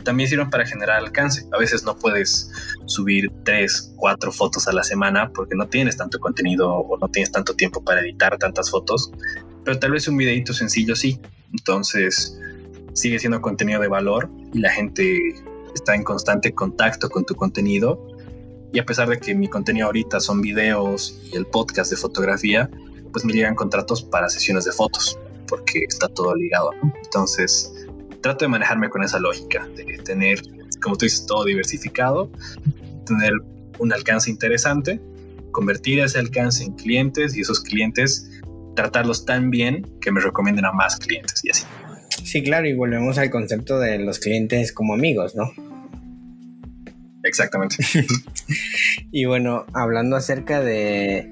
también sirven para generar alcance. A veces no puedes subir tres, cuatro fotos a la semana porque no tienes tanto contenido o no tienes tanto tiempo para editar tantas fotos, pero tal vez un videito sencillo sí. Entonces sigue siendo contenido de valor y la gente está en constante contacto con tu contenido y a pesar de que mi contenido ahorita son videos y el podcast de fotografía, pues me llegan contratos para sesiones de fotos, porque está todo ligado. Entonces, trato de manejarme con esa lógica, de tener, como tú dices, todo diversificado, tener un alcance interesante, convertir ese alcance en clientes y esos clientes tratarlos tan bien que me recomienden a más clientes y así. Sí, claro, y volvemos al concepto de los clientes como amigos, ¿no? Exactamente. *laughs* y bueno, hablando acerca de,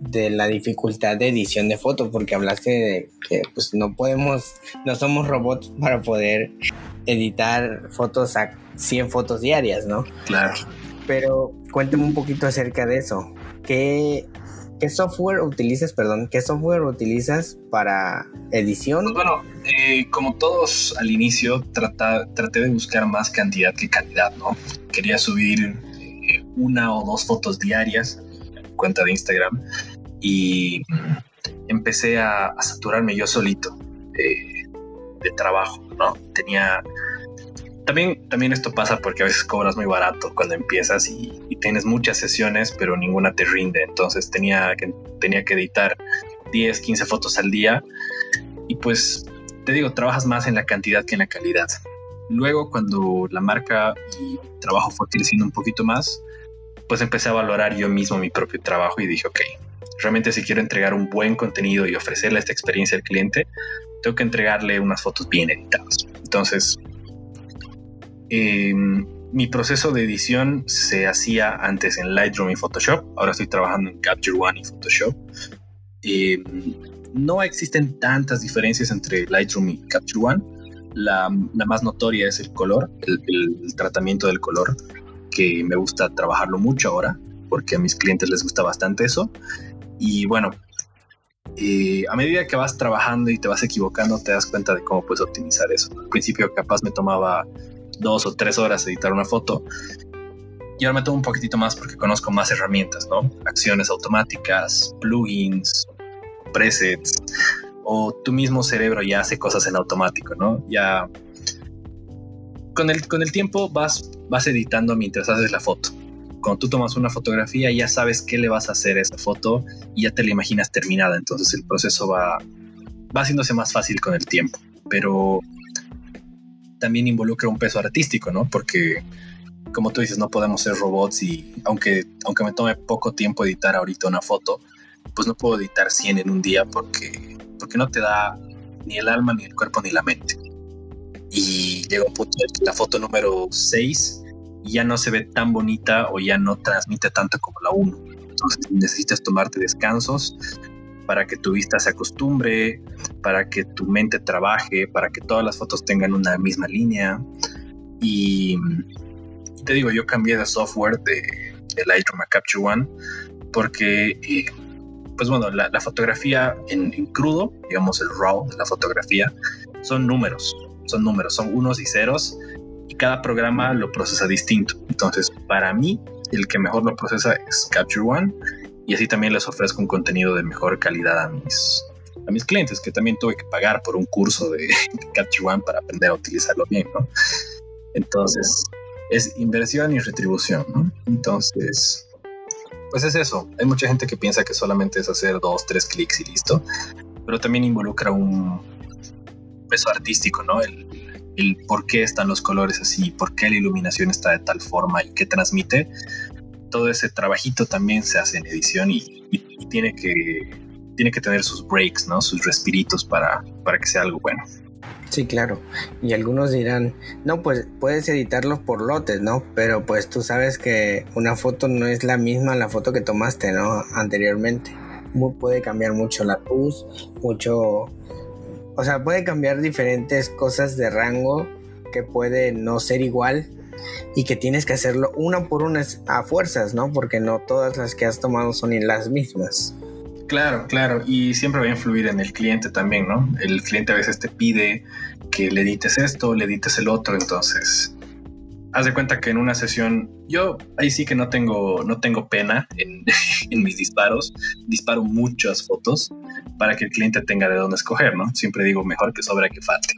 de la dificultad de edición de fotos, porque hablaste de que pues no podemos, no somos robots para poder editar fotos a 100 fotos diarias, ¿no? Claro. Pero cuéntame un poquito acerca de eso. ¿Qué, ¿Qué software utilizas, perdón, qué software utilizas para edición? Pues bueno, eh, como todos al inicio, traté de buscar más cantidad que calidad, ¿no? Quería subir eh, una o dos fotos diarias en mi cuenta de Instagram y empecé a, saturarme yo solito de, de trabajo, ¿no? Tenía también, también esto pasa porque a veces cobras muy barato cuando empiezas y, tienes muchas sesiones, pero ninguna te rinde. Entonces tenía que, tenía que editar 10, 15 fotos al día. Y pues te digo, trabajas más en la cantidad que en la calidad. Luego, cuando la marca y trabajo fue creciendo un poquito más, pues empecé a valorar yo mismo mi propio trabajo y dije, ok, realmente si quiero entregar un buen contenido y ofrecerle esta experiencia al cliente, tengo que entregarle unas fotos bien editadas. Entonces, Em, mi proceso de edición se hacía antes en Lightroom y Photoshop. Ahora estoy trabajando en Capture One y Photoshop. Eh, no existen tantas diferencias entre Lightroom y Capture One. La, más notoria es el color, el, tratamiento del color, que me gusta trabajarlo mucho ahora, porque a mis clientes les gusta bastante eso. Y bueno, eh, a medida que vas trabajando y te vas equivocando, te das cuenta de cómo puedes optimizar eso. Al principio capaz me tomaba dos o tres horas editar una foto. Y ahora me tomo un poquitito más porque conozco más herramientas, ¿no? Acciones automáticas, plugins, presets, o tu mismo cerebro ya hace cosas en automático, ¿no? Ya con el, con el tiempo vas, vas editando mientras haces la foto. Cuando tú tomas una fotografía ya sabes qué le vas a hacer a esa foto y ya te la imaginas terminada, entonces el proceso va, va haciéndose más fácil con el tiempo. Pero también involucra un peso artístico, ¿no? Porque, como tú dices, no podemos ser robots y aunque, aunque me tome poco tiempo editar ahorita una foto, pues no puedo editar 100 en un día porque, porque no te da ni el alma, ni el cuerpo, ni la mente. Y llega un punto en que la foto número 6 ya no se ve tan bonita o ya no transmite tanto como la 1. Entonces necesitas tomarte descansos, para que tu vista se acostumbre, para que tu mente trabaje, para que todas las fotos tengan una misma línea. Y, te digo, yo cambié de software de, de Lightroom a Capture One porque, eh, pues bueno, la, fotografía en, crudo, digamos el RAW de la fotografía, son números, son números, son unos y ceros y cada programa lo procesa distinto. Entonces, para mí, el que mejor lo procesa es Capture One y así también les ofrezco un contenido de mejor calidad a mis, a mis clientes, que también tuve que pagar por un curso de, *laughs* Capture One para aprender a utilizarlo bien. Entonces, es inversión y retribución. Entonces, pues es eso. Hay mucha gente que piensa que solamente es hacer dos, tres clics y listo, pero también involucra un peso artístico, ¿no? El por qué están los colores así, por qué la iluminación está de tal forma y qué transmite todo ese trabajito también se hace en edición y, tiene, que, tiene que tener sus breaks, ¿no? Sus respiritos para, para que sea algo bueno. Sí, claro. Y algunos dirán, no, pues puedes editarlos por lotes, ¿no? Pero pues tú sabes que una foto no es la misma la foto que tomaste, ¿no? Anteriormente. puede cambiar mucho la luz, mucho... O sea, puede cambiar diferentes cosas de rango que puede no ser igual y que tienes que hacerlo una por una a fuerzas, ¿no? Porque no todas las que has tomado son las mismas. Claro, claro, y siempre va a influir en el cliente también, ¿no? El cliente a veces te pide que le edites esto, le edites el otro, entonces haz de cuenta que en una sesión, yo ahí sí que no tengo, no tengo pena en, *laughs* en, mis disparos, disparo muchas fotos para que el cliente tenga de dónde escoger, ¿no? Siempre digo mejor que sobra que falte.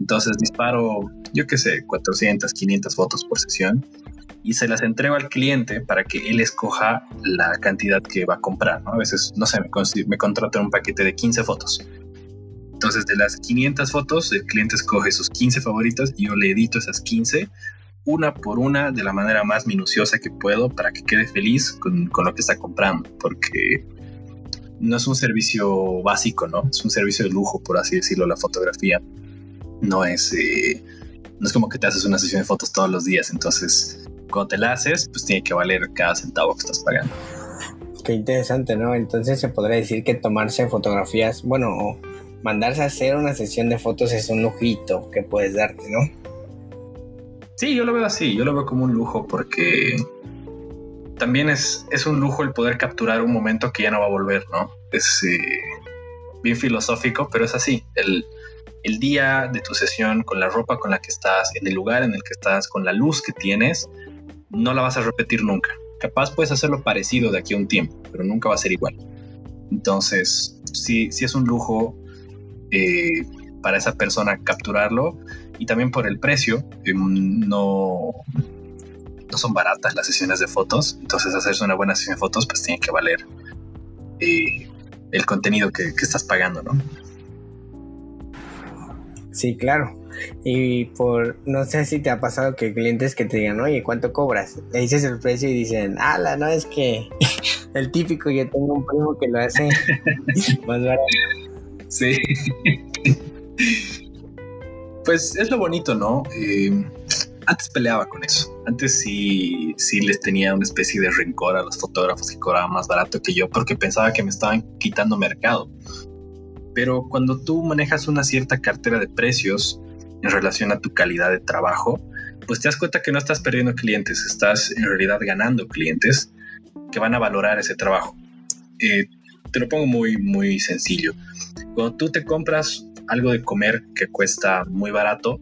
Entonces disparo, yo qué sé, 400, 500 fotos por sesión y se las entrego al cliente para que él escoja la cantidad que va a comprar. ¿no? A veces, no sé, me, me contratan un paquete de 15 fotos. Entonces, de las 500 fotos, el cliente escoge sus 15 favoritas y yo le edito esas 15 una por una de la manera más minuciosa que puedo para que quede feliz con, con, lo que está comprando, porque no es un servicio básico, ¿no? Es un servicio de lujo, por así decirlo, la fotografía no es, eh, no es como que te haces una sesión de fotos todos los días. Entonces, cuando te la haces, pues tiene que valer cada centavo que estás pagando. Qué interesante, ¿no? Entonces se podría decir que tomarse fotografías, bueno, mandarse a hacer una sesión de fotos es un lujito que puedes darte, ¿no? Sí, yo lo veo así, yo lo veo como un lujo porque también es, es un lujo el poder capturar un momento que ya no va a volver, ¿no? Es eh, bien filosófico, pero es así. El, el día de tu sesión, con la ropa con la que estás, en el lugar en el que estás, con la luz que tienes, no la vas a repetir nunca. Capaz puedes hacerlo parecido de aquí a un tiempo, pero nunca va a ser igual. Entonces, sí, sí es un lujo eh, para esa persona capturarlo y también por el precio. Eh, no, no son baratas las sesiones de fotos, entonces hacerse una buena sesión de fotos pues tiene que valer eh, el contenido que, que estás pagando, ¿no? Sí, claro. Y por, no sé si te ha pasado que clientes que te digan, oye, ¿cuánto cobras? Le dices el precio y dicen, ala, no es que *laughs* el típico, yo tengo un primo que lo hace *laughs* más barato. Sí. Pues es lo bonito, ¿no? Eh, antes peleaba con eso. Antes sí, sí les tenía una especie de rencor a los fotógrafos que cobraban más barato que yo porque pensaba que me estaban quitando mercado. Pero cuando tú manejas una cierta cartera de precios en relación a tu calidad de trabajo, pues te das cuenta que no estás perdiendo clientes, estás en realidad ganando clientes que van a valorar ese trabajo. Eh, te lo pongo muy, muy sencillo. Cuando tú te compras algo de comer que cuesta muy barato,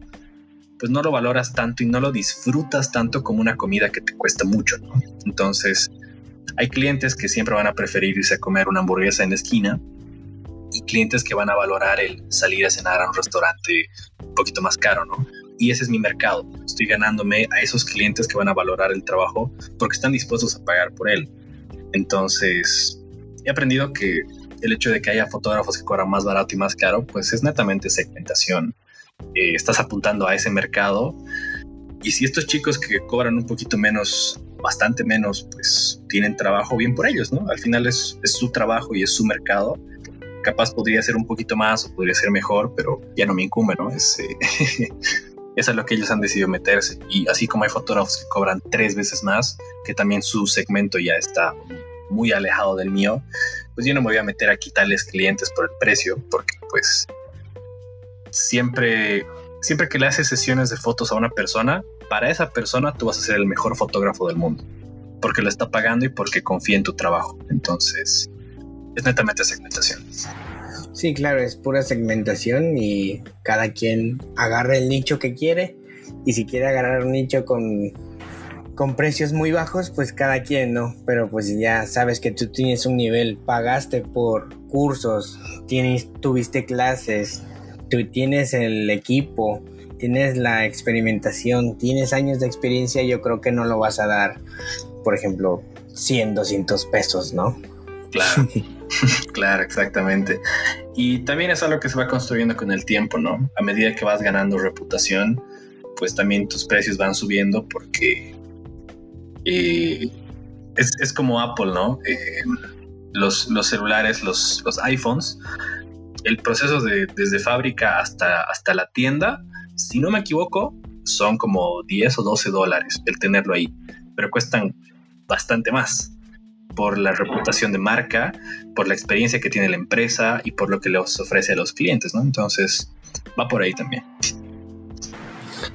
pues no lo valoras tanto y no lo disfrutas tanto como una comida que te cuesta mucho, Entonces, hay clientes que siempre van a preferir irse a comer una hamburguesa en la esquina y clientes que van a valorar el salir a cenar a un restaurante un poquito más caro, ¿no? Y ese es mi mercado. Estoy ganándome a esos clientes que van a valorar el trabajo porque están dispuestos a pagar por él. Entonces, he aprendido que el hecho de que haya fotógrafos que cobran más barato y más caro, pues es netamente segmentación. Eh, estás apuntando a ese mercado y si estos chicos que cobran un poquito menos, bastante menos, pues tienen trabajo bien por ellos, ¿no? Al final es, es su trabajo y es su mercado. Capaz podría ser un poquito más o podría ser mejor, pero ya no me incumbe, ¿no? Es, eh, *laughs* es a lo que ellos han decidido meterse. Y así como hay fotógrafos que cobran tres veces más, que también su segmento ya está muy alejado del mío, pues yo no me voy a meter a quitarles clientes por el precio, porque pues siempre, siempre que le haces sesiones de fotos a una persona, para esa persona tú vas a ser el mejor fotógrafo del mundo, porque lo está pagando y porque confía en tu trabajo. Entonces, es netamente segmentación. Sí, claro, es pura segmentación y cada quien agarra el nicho que quiere y si quiere agarrar un nicho con con precios muy bajos, pues cada quien, ¿no? Pero pues ya sabes que tú tienes un nivel, pagaste por cursos, tienes, tuviste clases, tú tienes el equipo, tienes la experimentación, tienes años de experiencia, yo creo que no lo vas a dar, por ejemplo, 100, 200 pesos, ¿no? Claro, *laughs* *laughs* claro, exactamente. Y también es algo que se va construyendo con el tiempo, ¿no? A medida que vas ganando reputación, pues también tus precios van subiendo porque eh, es, como Apple, ¿no? Eh, los, los, celulares, los, los, iPhones, el proceso de, desde fábrica hasta, hasta la tienda, si no me equivoco, son como 10 o 12 dólares el tenerlo ahí, pero cuestan bastante más por la reputación de marca, por la experiencia que tiene la empresa y por lo que les ofrece a los clientes, ¿no? Entonces, va por ahí también.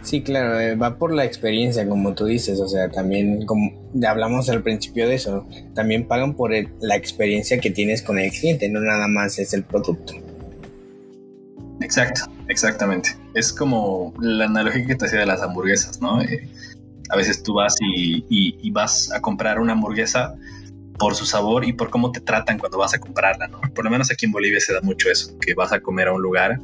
Sí, claro, eh, va por la experiencia, como tú dices, o sea, también como hablamos al principio de eso, también pagan por la experiencia que tienes con el cliente, no nada más es el producto. Exacto, exactamente. Es como la analogía que te hacía de las hamburguesas, ¿no? Eh, a veces tú vas y, vas a comprar una hamburguesa por su sabor y por cómo te tratan cuando vas a comprarla, ¿no? Por lo menos aquí en Bolivia se da mucho eso, que vas a comer a un lugar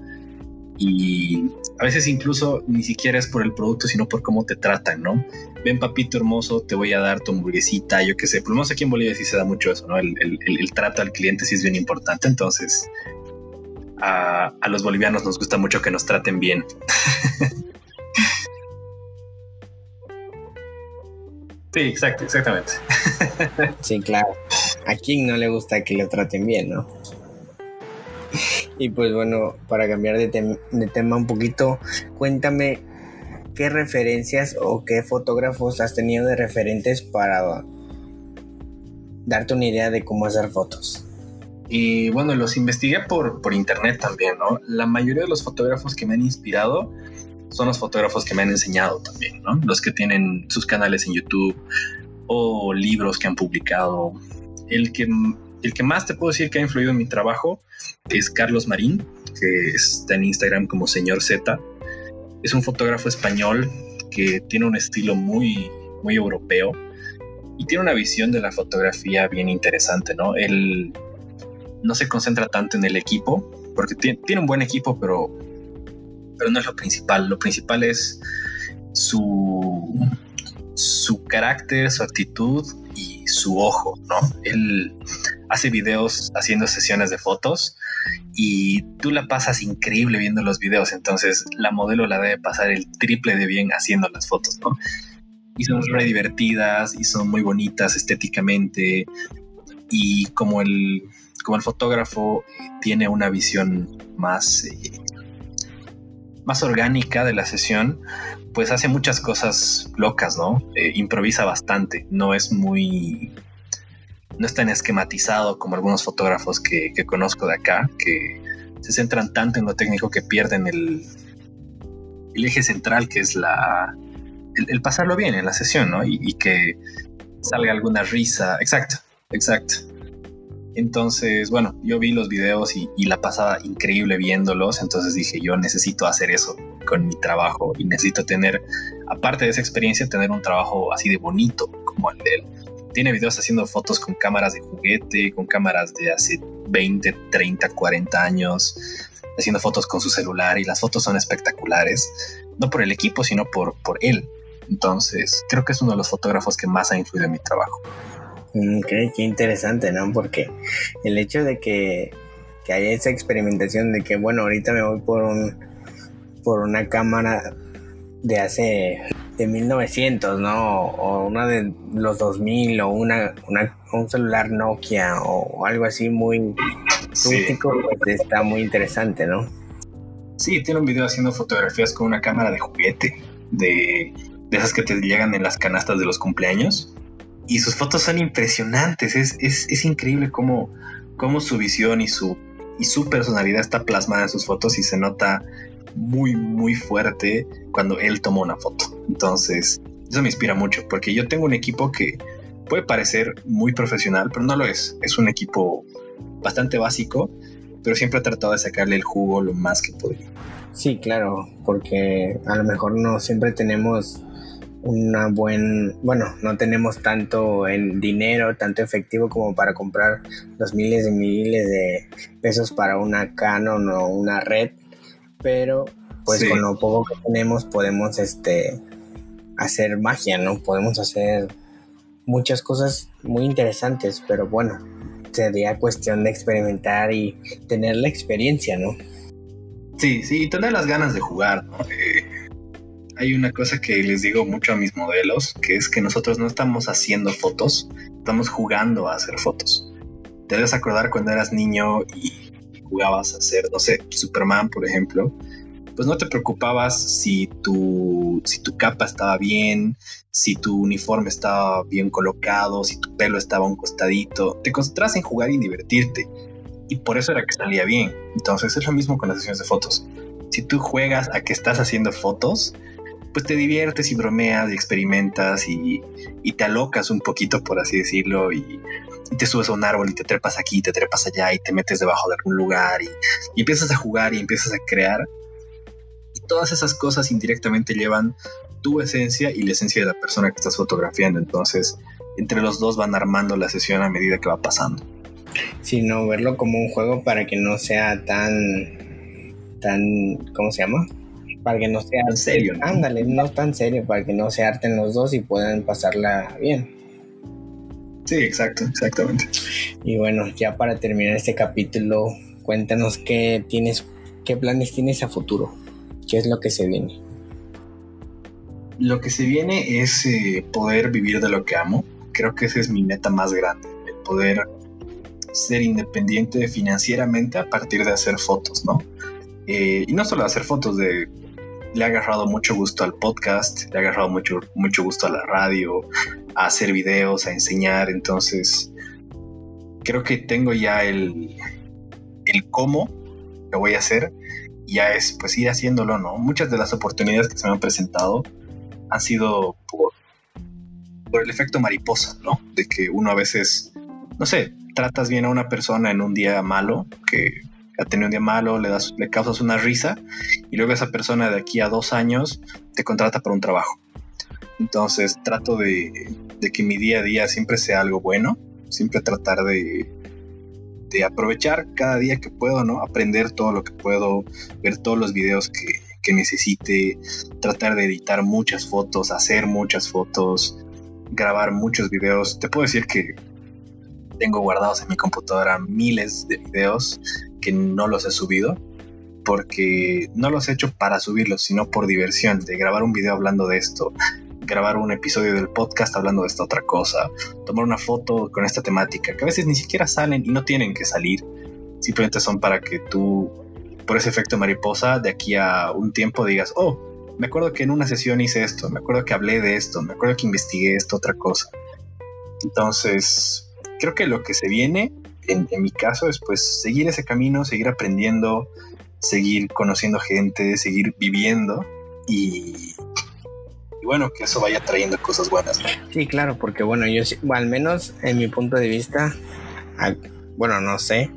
y a veces incluso ni siquiera es por el producto, sino por cómo te tratan, ¿no? Ven papito hermoso, te voy a dar tu hamburguesita, yo qué sé, por lo menos aquí en Bolivia sí se da mucho eso, ¿no? El, trato al cliente sí es bien importante, entonces a, a los bolivianos nos gusta mucho que nos traten bien. *laughs* Sí, exacto, exactamente. Sí, claro. A quien no le gusta que le traten bien, ¿no? Y pues bueno, para cambiar de, tema un poquito, cuéntame qué referencias o qué fotógrafos has tenido de referentes para darte una idea de cómo hacer fotos. Y bueno, los investigué por, por internet también, ¿no? La mayoría de los fotógrafos que me han inspirado son los fotógrafos que me han enseñado también, ¿no? Los que tienen sus canales en YouTube o libros que han publicado. El que el que más te puedo decir que ha influido en mi trabajo es Carlos Marín, que está en Instagram como Señor Z. Es un fotógrafo español que tiene un estilo muy, muy europeo y tiene una visión de la fotografía bien interesante, ¿no? Él no se concentra tanto en el equipo, porque tiene, un buen equipo, pero, pero no es lo principal. Lo principal es su, su carácter, su actitud y su ojo, ¿no? Él hace videos haciendo sesiones de fotos y tú la pasas increíble viendo los videos, entonces la modelo la debe pasar el triple de bien haciendo las fotos, ¿no? Y son muy divertidas y son muy bonitas estéticamente y como el, como el fotógrafo eh, tiene una visión más, eh, más orgánica de la sesión, pues hace muchas cosas locas, ¿no? Eh, improvisa bastante, no es muy... No es tan esquematizado como algunos fotógrafos que, conozco de acá, que se centran tanto en lo técnico que pierden el, el eje central, que es la, el, pasarlo bien en la sesión, ¿no? Y, y, que salga alguna risa. Exacto, exacto. Entonces, bueno, yo vi los videos y, la pasaba increíble viéndolos, entonces dije, yo necesito hacer eso con mi trabajo y necesito tener, aparte de esa experiencia, tener un trabajo así de bonito como el de él. Tiene videos haciendo fotos con cámaras de juguete, con cámaras de hace 20, 30, 40 años, haciendo fotos con su celular y las fotos son espectaculares, no por el equipo, sino por, por él. Entonces, creo que es uno de los fotógrafos que más ha influido en mi trabajo. Mm, qué, interesante, ¿no? Porque el hecho de que, haya esa experimentación de que, bueno, ahorita me voy por un por una cámara de hace de 1900, ¿no? O una de los 2000 o una, un celular Nokia o algo así muy rústico, pues está muy interesante, ¿no? Sí, tiene un video haciendo fotografías con una cámara de juguete, de, de esas que te llegan en las canastas de los cumpleaños y sus fotos son impresionantes. Es, es, increíble cómo, cómo, su visión y su, y su personalidad está plasmada en sus fotos y se nota muy, muy fuerte cuando él toma una foto. Entonces, eso me inspira mucho porque yo tengo un equipo que puede parecer muy profesional, pero no lo es. Es un equipo bastante básico, pero siempre he tratado de sacarle el jugo lo más que podría. Sí, claro, porque a lo mejor no siempre tenemos una buen, bueno, no tenemos tanto en dinero, tanto efectivo como para comprar los miles y miles de pesos para una Canon o una red, pero pues con lo poco que tenemos podemos este hacer magia, ¿no? Podemos hacer muchas cosas muy interesantes, pero bueno, sería cuestión de experimentar y tener la experiencia, ¿no? Sí, sí, y tener las ganas de jugar, ¿no? Eh, hay una cosa que les digo mucho a mis modelos, que es que nosotros no estamos haciendo fotos, estamos jugando a hacer fotos. Te debes acordar cuando eras niño y jugabas a hacer, no sé, Superman, por ejemplo, pues no te preocupabas si tu, si tu capa estaba bien, si tu uniforme estaba bien colocado, si tu pelo estaba a un costadito. Te concentras en jugar y divertirte. Y por eso era que salía bien. Entonces es lo mismo con las sesiones de fotos. Si tú juegas a que estás haciendo fotos, pues te diviertes y bromeas y experimentas y, te alocas un poquito, por así decirlo, y, te subes a un árbol y te trepas aquí, te trepas allá y te metes debajo de algún lugar y, empiezas a jugar y empiezas a crear. Y todas esas cosas indirectamente llevan tu esencia y la esencia de la persona que estás fotografiando. Entonces, entre los dos van armando la sesión a medida que va pasando. Sino verlo como un juego para que no sea tan, tan, ¿cómo se llama? Para que no sea serio. Ándale, no tan serio, para que no se harten los dos y puedan pasarla bien. Sí, exacto, exactamente. Y bueno, ya para terminar este capítulo, cuéntanos qué tienes, qué planes tienes a futuro, qué es lo que se viene. Lo que se viene es eh, poder vivir de lo que amo. Creo que esa es mi meta más grande, el poder ser independiente financieramente a partir de hacer fotos, ¿no? Eh, y no solo hacer fotos de le ha agarrado mucho gusto al podcast, le ha agarrado mucho, mucho gusto a la radio, a hacer videos, a enseñar. Entonces, creo que tengo ya el, el cómo que voy a hacer. Ya es pues ir haciéndolo, ¿no? Muchas de las oportunidades que se me han presentado han sido por, por el efecto mariposa, ¿no? De que uno a veces, no sé, tratas bien a una persona en un día malo, que ha tenido un día malo, le, das, le causas una risa y luego esa persona de aquí a dos años te contrata para un trabajo. Entonces trato de, que mi día a día siempre sea algo bueno, siempre tratar de, de aprovechar cada día que puedo, ¿no? Aprender todo lo que puedo, ver todos los videos que, que necesite, tratar de editar muchas fotos, hacer muchas fotos, grabar muchos videos. Te puedo decir que tengo guardados en mi computadora miles de videos que no los he subido porque no los he hecho para subirlos, sino por diversión, de grabar un video hablando de esto, *laughs* grabar un episodio del podcast hablando de esta otra cosa, tomar una foto con esta temática, que a veces ni siquiera salen y no tienen que salir, simplemente son para que tú, por ese efecto mariposa, de aquí a un tiempo digas, oh, me acuerdo que en una sesión hice esto, me acuerdo que hablé de esto, me acuerdo que investigué esto, otra cosa. Entonces, creo que lo que se viene, en, mi caso, es pues seguir ese camino, seguir aprendiendo, seguir conociendo gente, seguir viviendo y, bueno, que eso vaya trayendo cosas buenas. Sí, claro, porque bueno, yo al menos en mi punto de vista, bueno, no sé,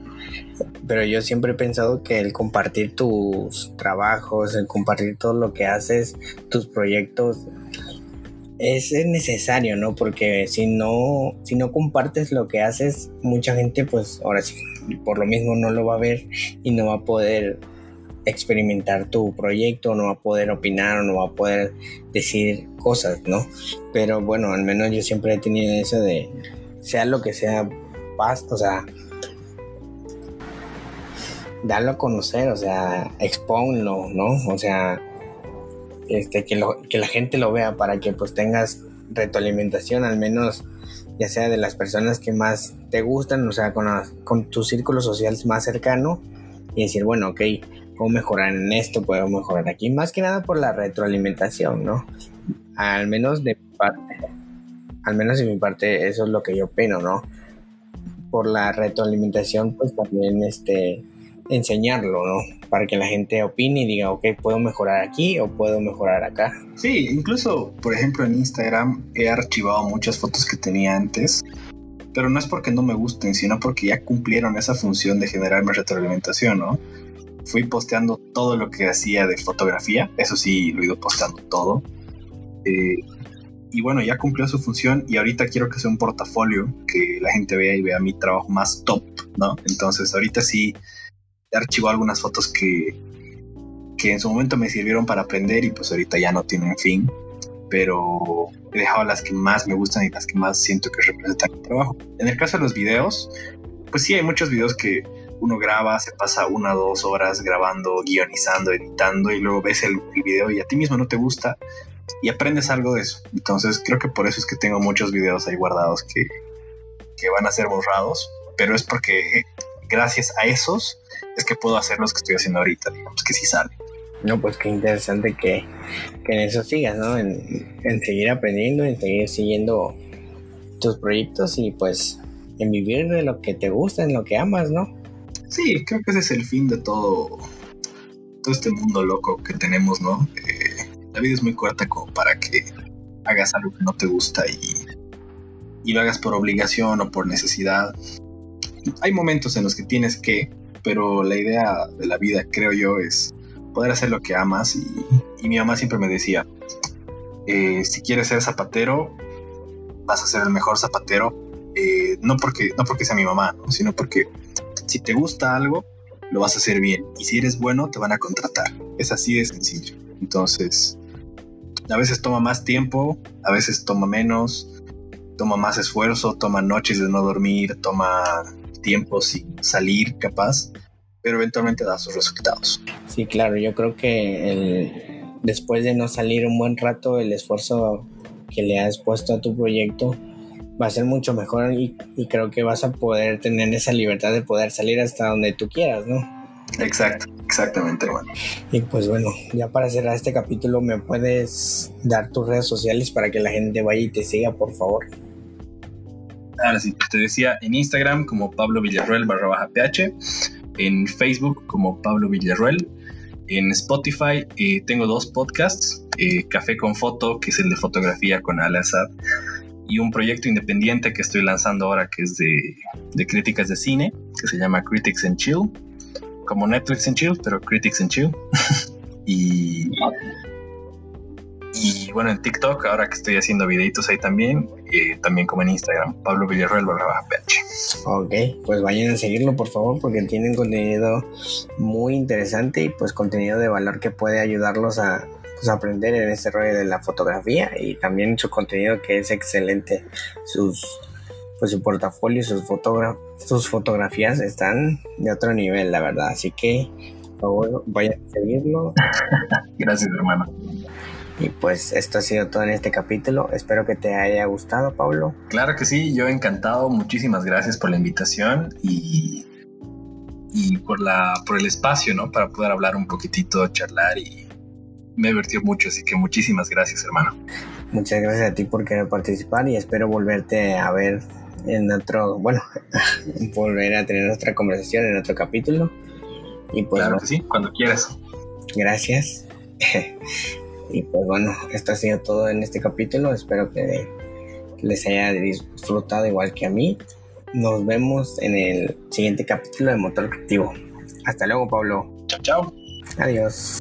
pero yo siempre he pensado que el compartir tus trabajos, el compartir todo lo que haces, tus proyectos, es necesario, ¿no? Porque si no, si no compartes lo que haces, mucha gente, pues ahora sí, por lo mismo no lo va a ver y no va a poder experimentar tu proyecto, no va a poder opinar o no va a poder decir cosas, ¿no? Pero bueno, al menos yo siempre he tenido eso de, sea lo que sea, paz, o sea, darlo a conocer, o sea, exponlo, ¿no? O sea, este, que, lo, que la gente lo vea para que pues tengas retroalimentación, al menos ya sea de las personas que más te gustan, o sea, con, con tu círculo social más cercano y decir, bueno, ok, puedo mejorar en esto, puedo mejorar aquí, más que nada por la retroalimentación, ¿no? Al menos de parte, al menos de mi parte, eso es lo que yo opino, ¿no? Por la retroalimentación, pues también, este, enseñarlo, ¿no? Para que la gente opine y diga, ok, puedo mejorar aquí o puedo mejorar acá. Sí, incluso, por ejemplo, en Instagram he archivado muchas fotos que tenía antes, pero no es porque no me gusten, sino porque ya cumplieron esa función de generarme retroalimentación, ¿no? Fui posteando todo lo que hacía de fotografía, eso sí, lo he ido posteando todo. Eh, y bueno, ya cumplió su función y ahorita quiero que sea un portafolio, que la gente vea y vea mi trabajo más top, ¿no? Entonces ahorita sí archivo algunas fotos que, que en su momento me sirvieron para aprender y pues ahorita ya no tienen fin, pero he dejado las que más me gustan y las que más siento que representan mi trabajo. En el caso de los videos, pues sí hay muchos videos que uno graba, se pasa una o dos horas grabando, guionizando, editando y luego ves el, el, video y a ti mismo no te gusta y aprendes algo de eso. Entonces creo que por eso es que tengo muchos videos ahí guardados que, que van a ser borrados, pero es porque *laughs* gracias a esos es que puedo hacer los que estoy haciendo ahorita, digamos que sí sale. No, pues qué interesante que, en eso sigas, ¿no? En, seguir aprendiendo, en seguir siguiendo tus proyectos y pues en vivir de lo que te gusta, en lo que amas, ¿no? Sí, creo que ese es el fin de todo, todo este mundo loco que tenemos, ¿no? Eh, la vida es muy corta como para que hagas algo que no te gusta y, y lo hagas por obligación o por necesidad. Hay momentos en los que tienes que, pero la idea de la vida, creo yo, es poder hacer lo que amas. Y, mi mamá siempre me decía, eh, si quieres ser zapatero, vas a ser el mejor zapatero. Eh, no, porque, no porque sea mi mamá, sino porque si te gusta algo, lo vas a hacer bien. Y si eres bueno, te van a contratar. Es así de sencillo. Entonces, a veces toma más tiempo, a veces toma menos, toma más esfuerzo, toma noches de no dormir, toma tiempo sin salir capaz, pero eventualmente da sus resultados. Sí, claro, yo creo que el, después de no salir un buen rato, el esfuerzo que le has puesto a tu proyecto va a ser mucho mejor y, creo que vas a poder tener esa libertad de poder salir hasta donde tú quieras, ¿no? Exacto, exactamente, hermano. Y pues bueno, ya para cerrar este capítulo, ¿me puedes dar tus redes sociales para que la gente vaya y te siga, por favor? Ahora sí, te decía en Instagram como Pablo Villarruel barra baja PH, en Facebook como Pablo Villarruel, en Spotify eh, tengo dos podcasts, eh, Café con Foto, que es el de fotografía con Al y un proyecto independiente que estoy lanzando ahora que es de críticas de cine, que se llama Critics and Chill, como Netflix and Chill, pero Critics and Chill. *laughs* y y bueno, en TikTok, ahora que estoy haciendo videitos ahí también, eh, también como en Instagram, Pablo Villarreal barra Ok, pues vayan a seguirlo por favor porque tienen contenido muy interesante y pues contenido de valor que puede ayudarlos a pues, aprender en este rollo de la fotografía y también su contenido que es excelente. Sus pues su portafolio, sus, sus fotografías están de otro nivel, la verdad. Así que, por favor, vayan a seguirlo. *laughs* Gracias, hermano. Y pues esto ha sido todo en este capítulo. Espero que te haya gustado, Pablo. Claro que sí, yo encantado. Muchísimas gracias por la invitación y, y por, la, por el espacio, ¿no? Para poder hablar un poquitito, charlar y, me divertió mucho, así que muchísimas gracias, hermano. Muchas gracias a ti por querer participar y espero volverte a ver en otro, bueno, *laughs* volver a tener otra conversación en otro capítulo. Y pues, claro que sí, cuando quieras. Gracias. *laughs* y pues bueno, esto ha sido todo en este capítulo. Espero que les haya disfrutado igual que a mí. Nos vemos en el siguiente capítulo de Motor Creativo. Hasta luego, Pablo. Chao, chao. Adiós.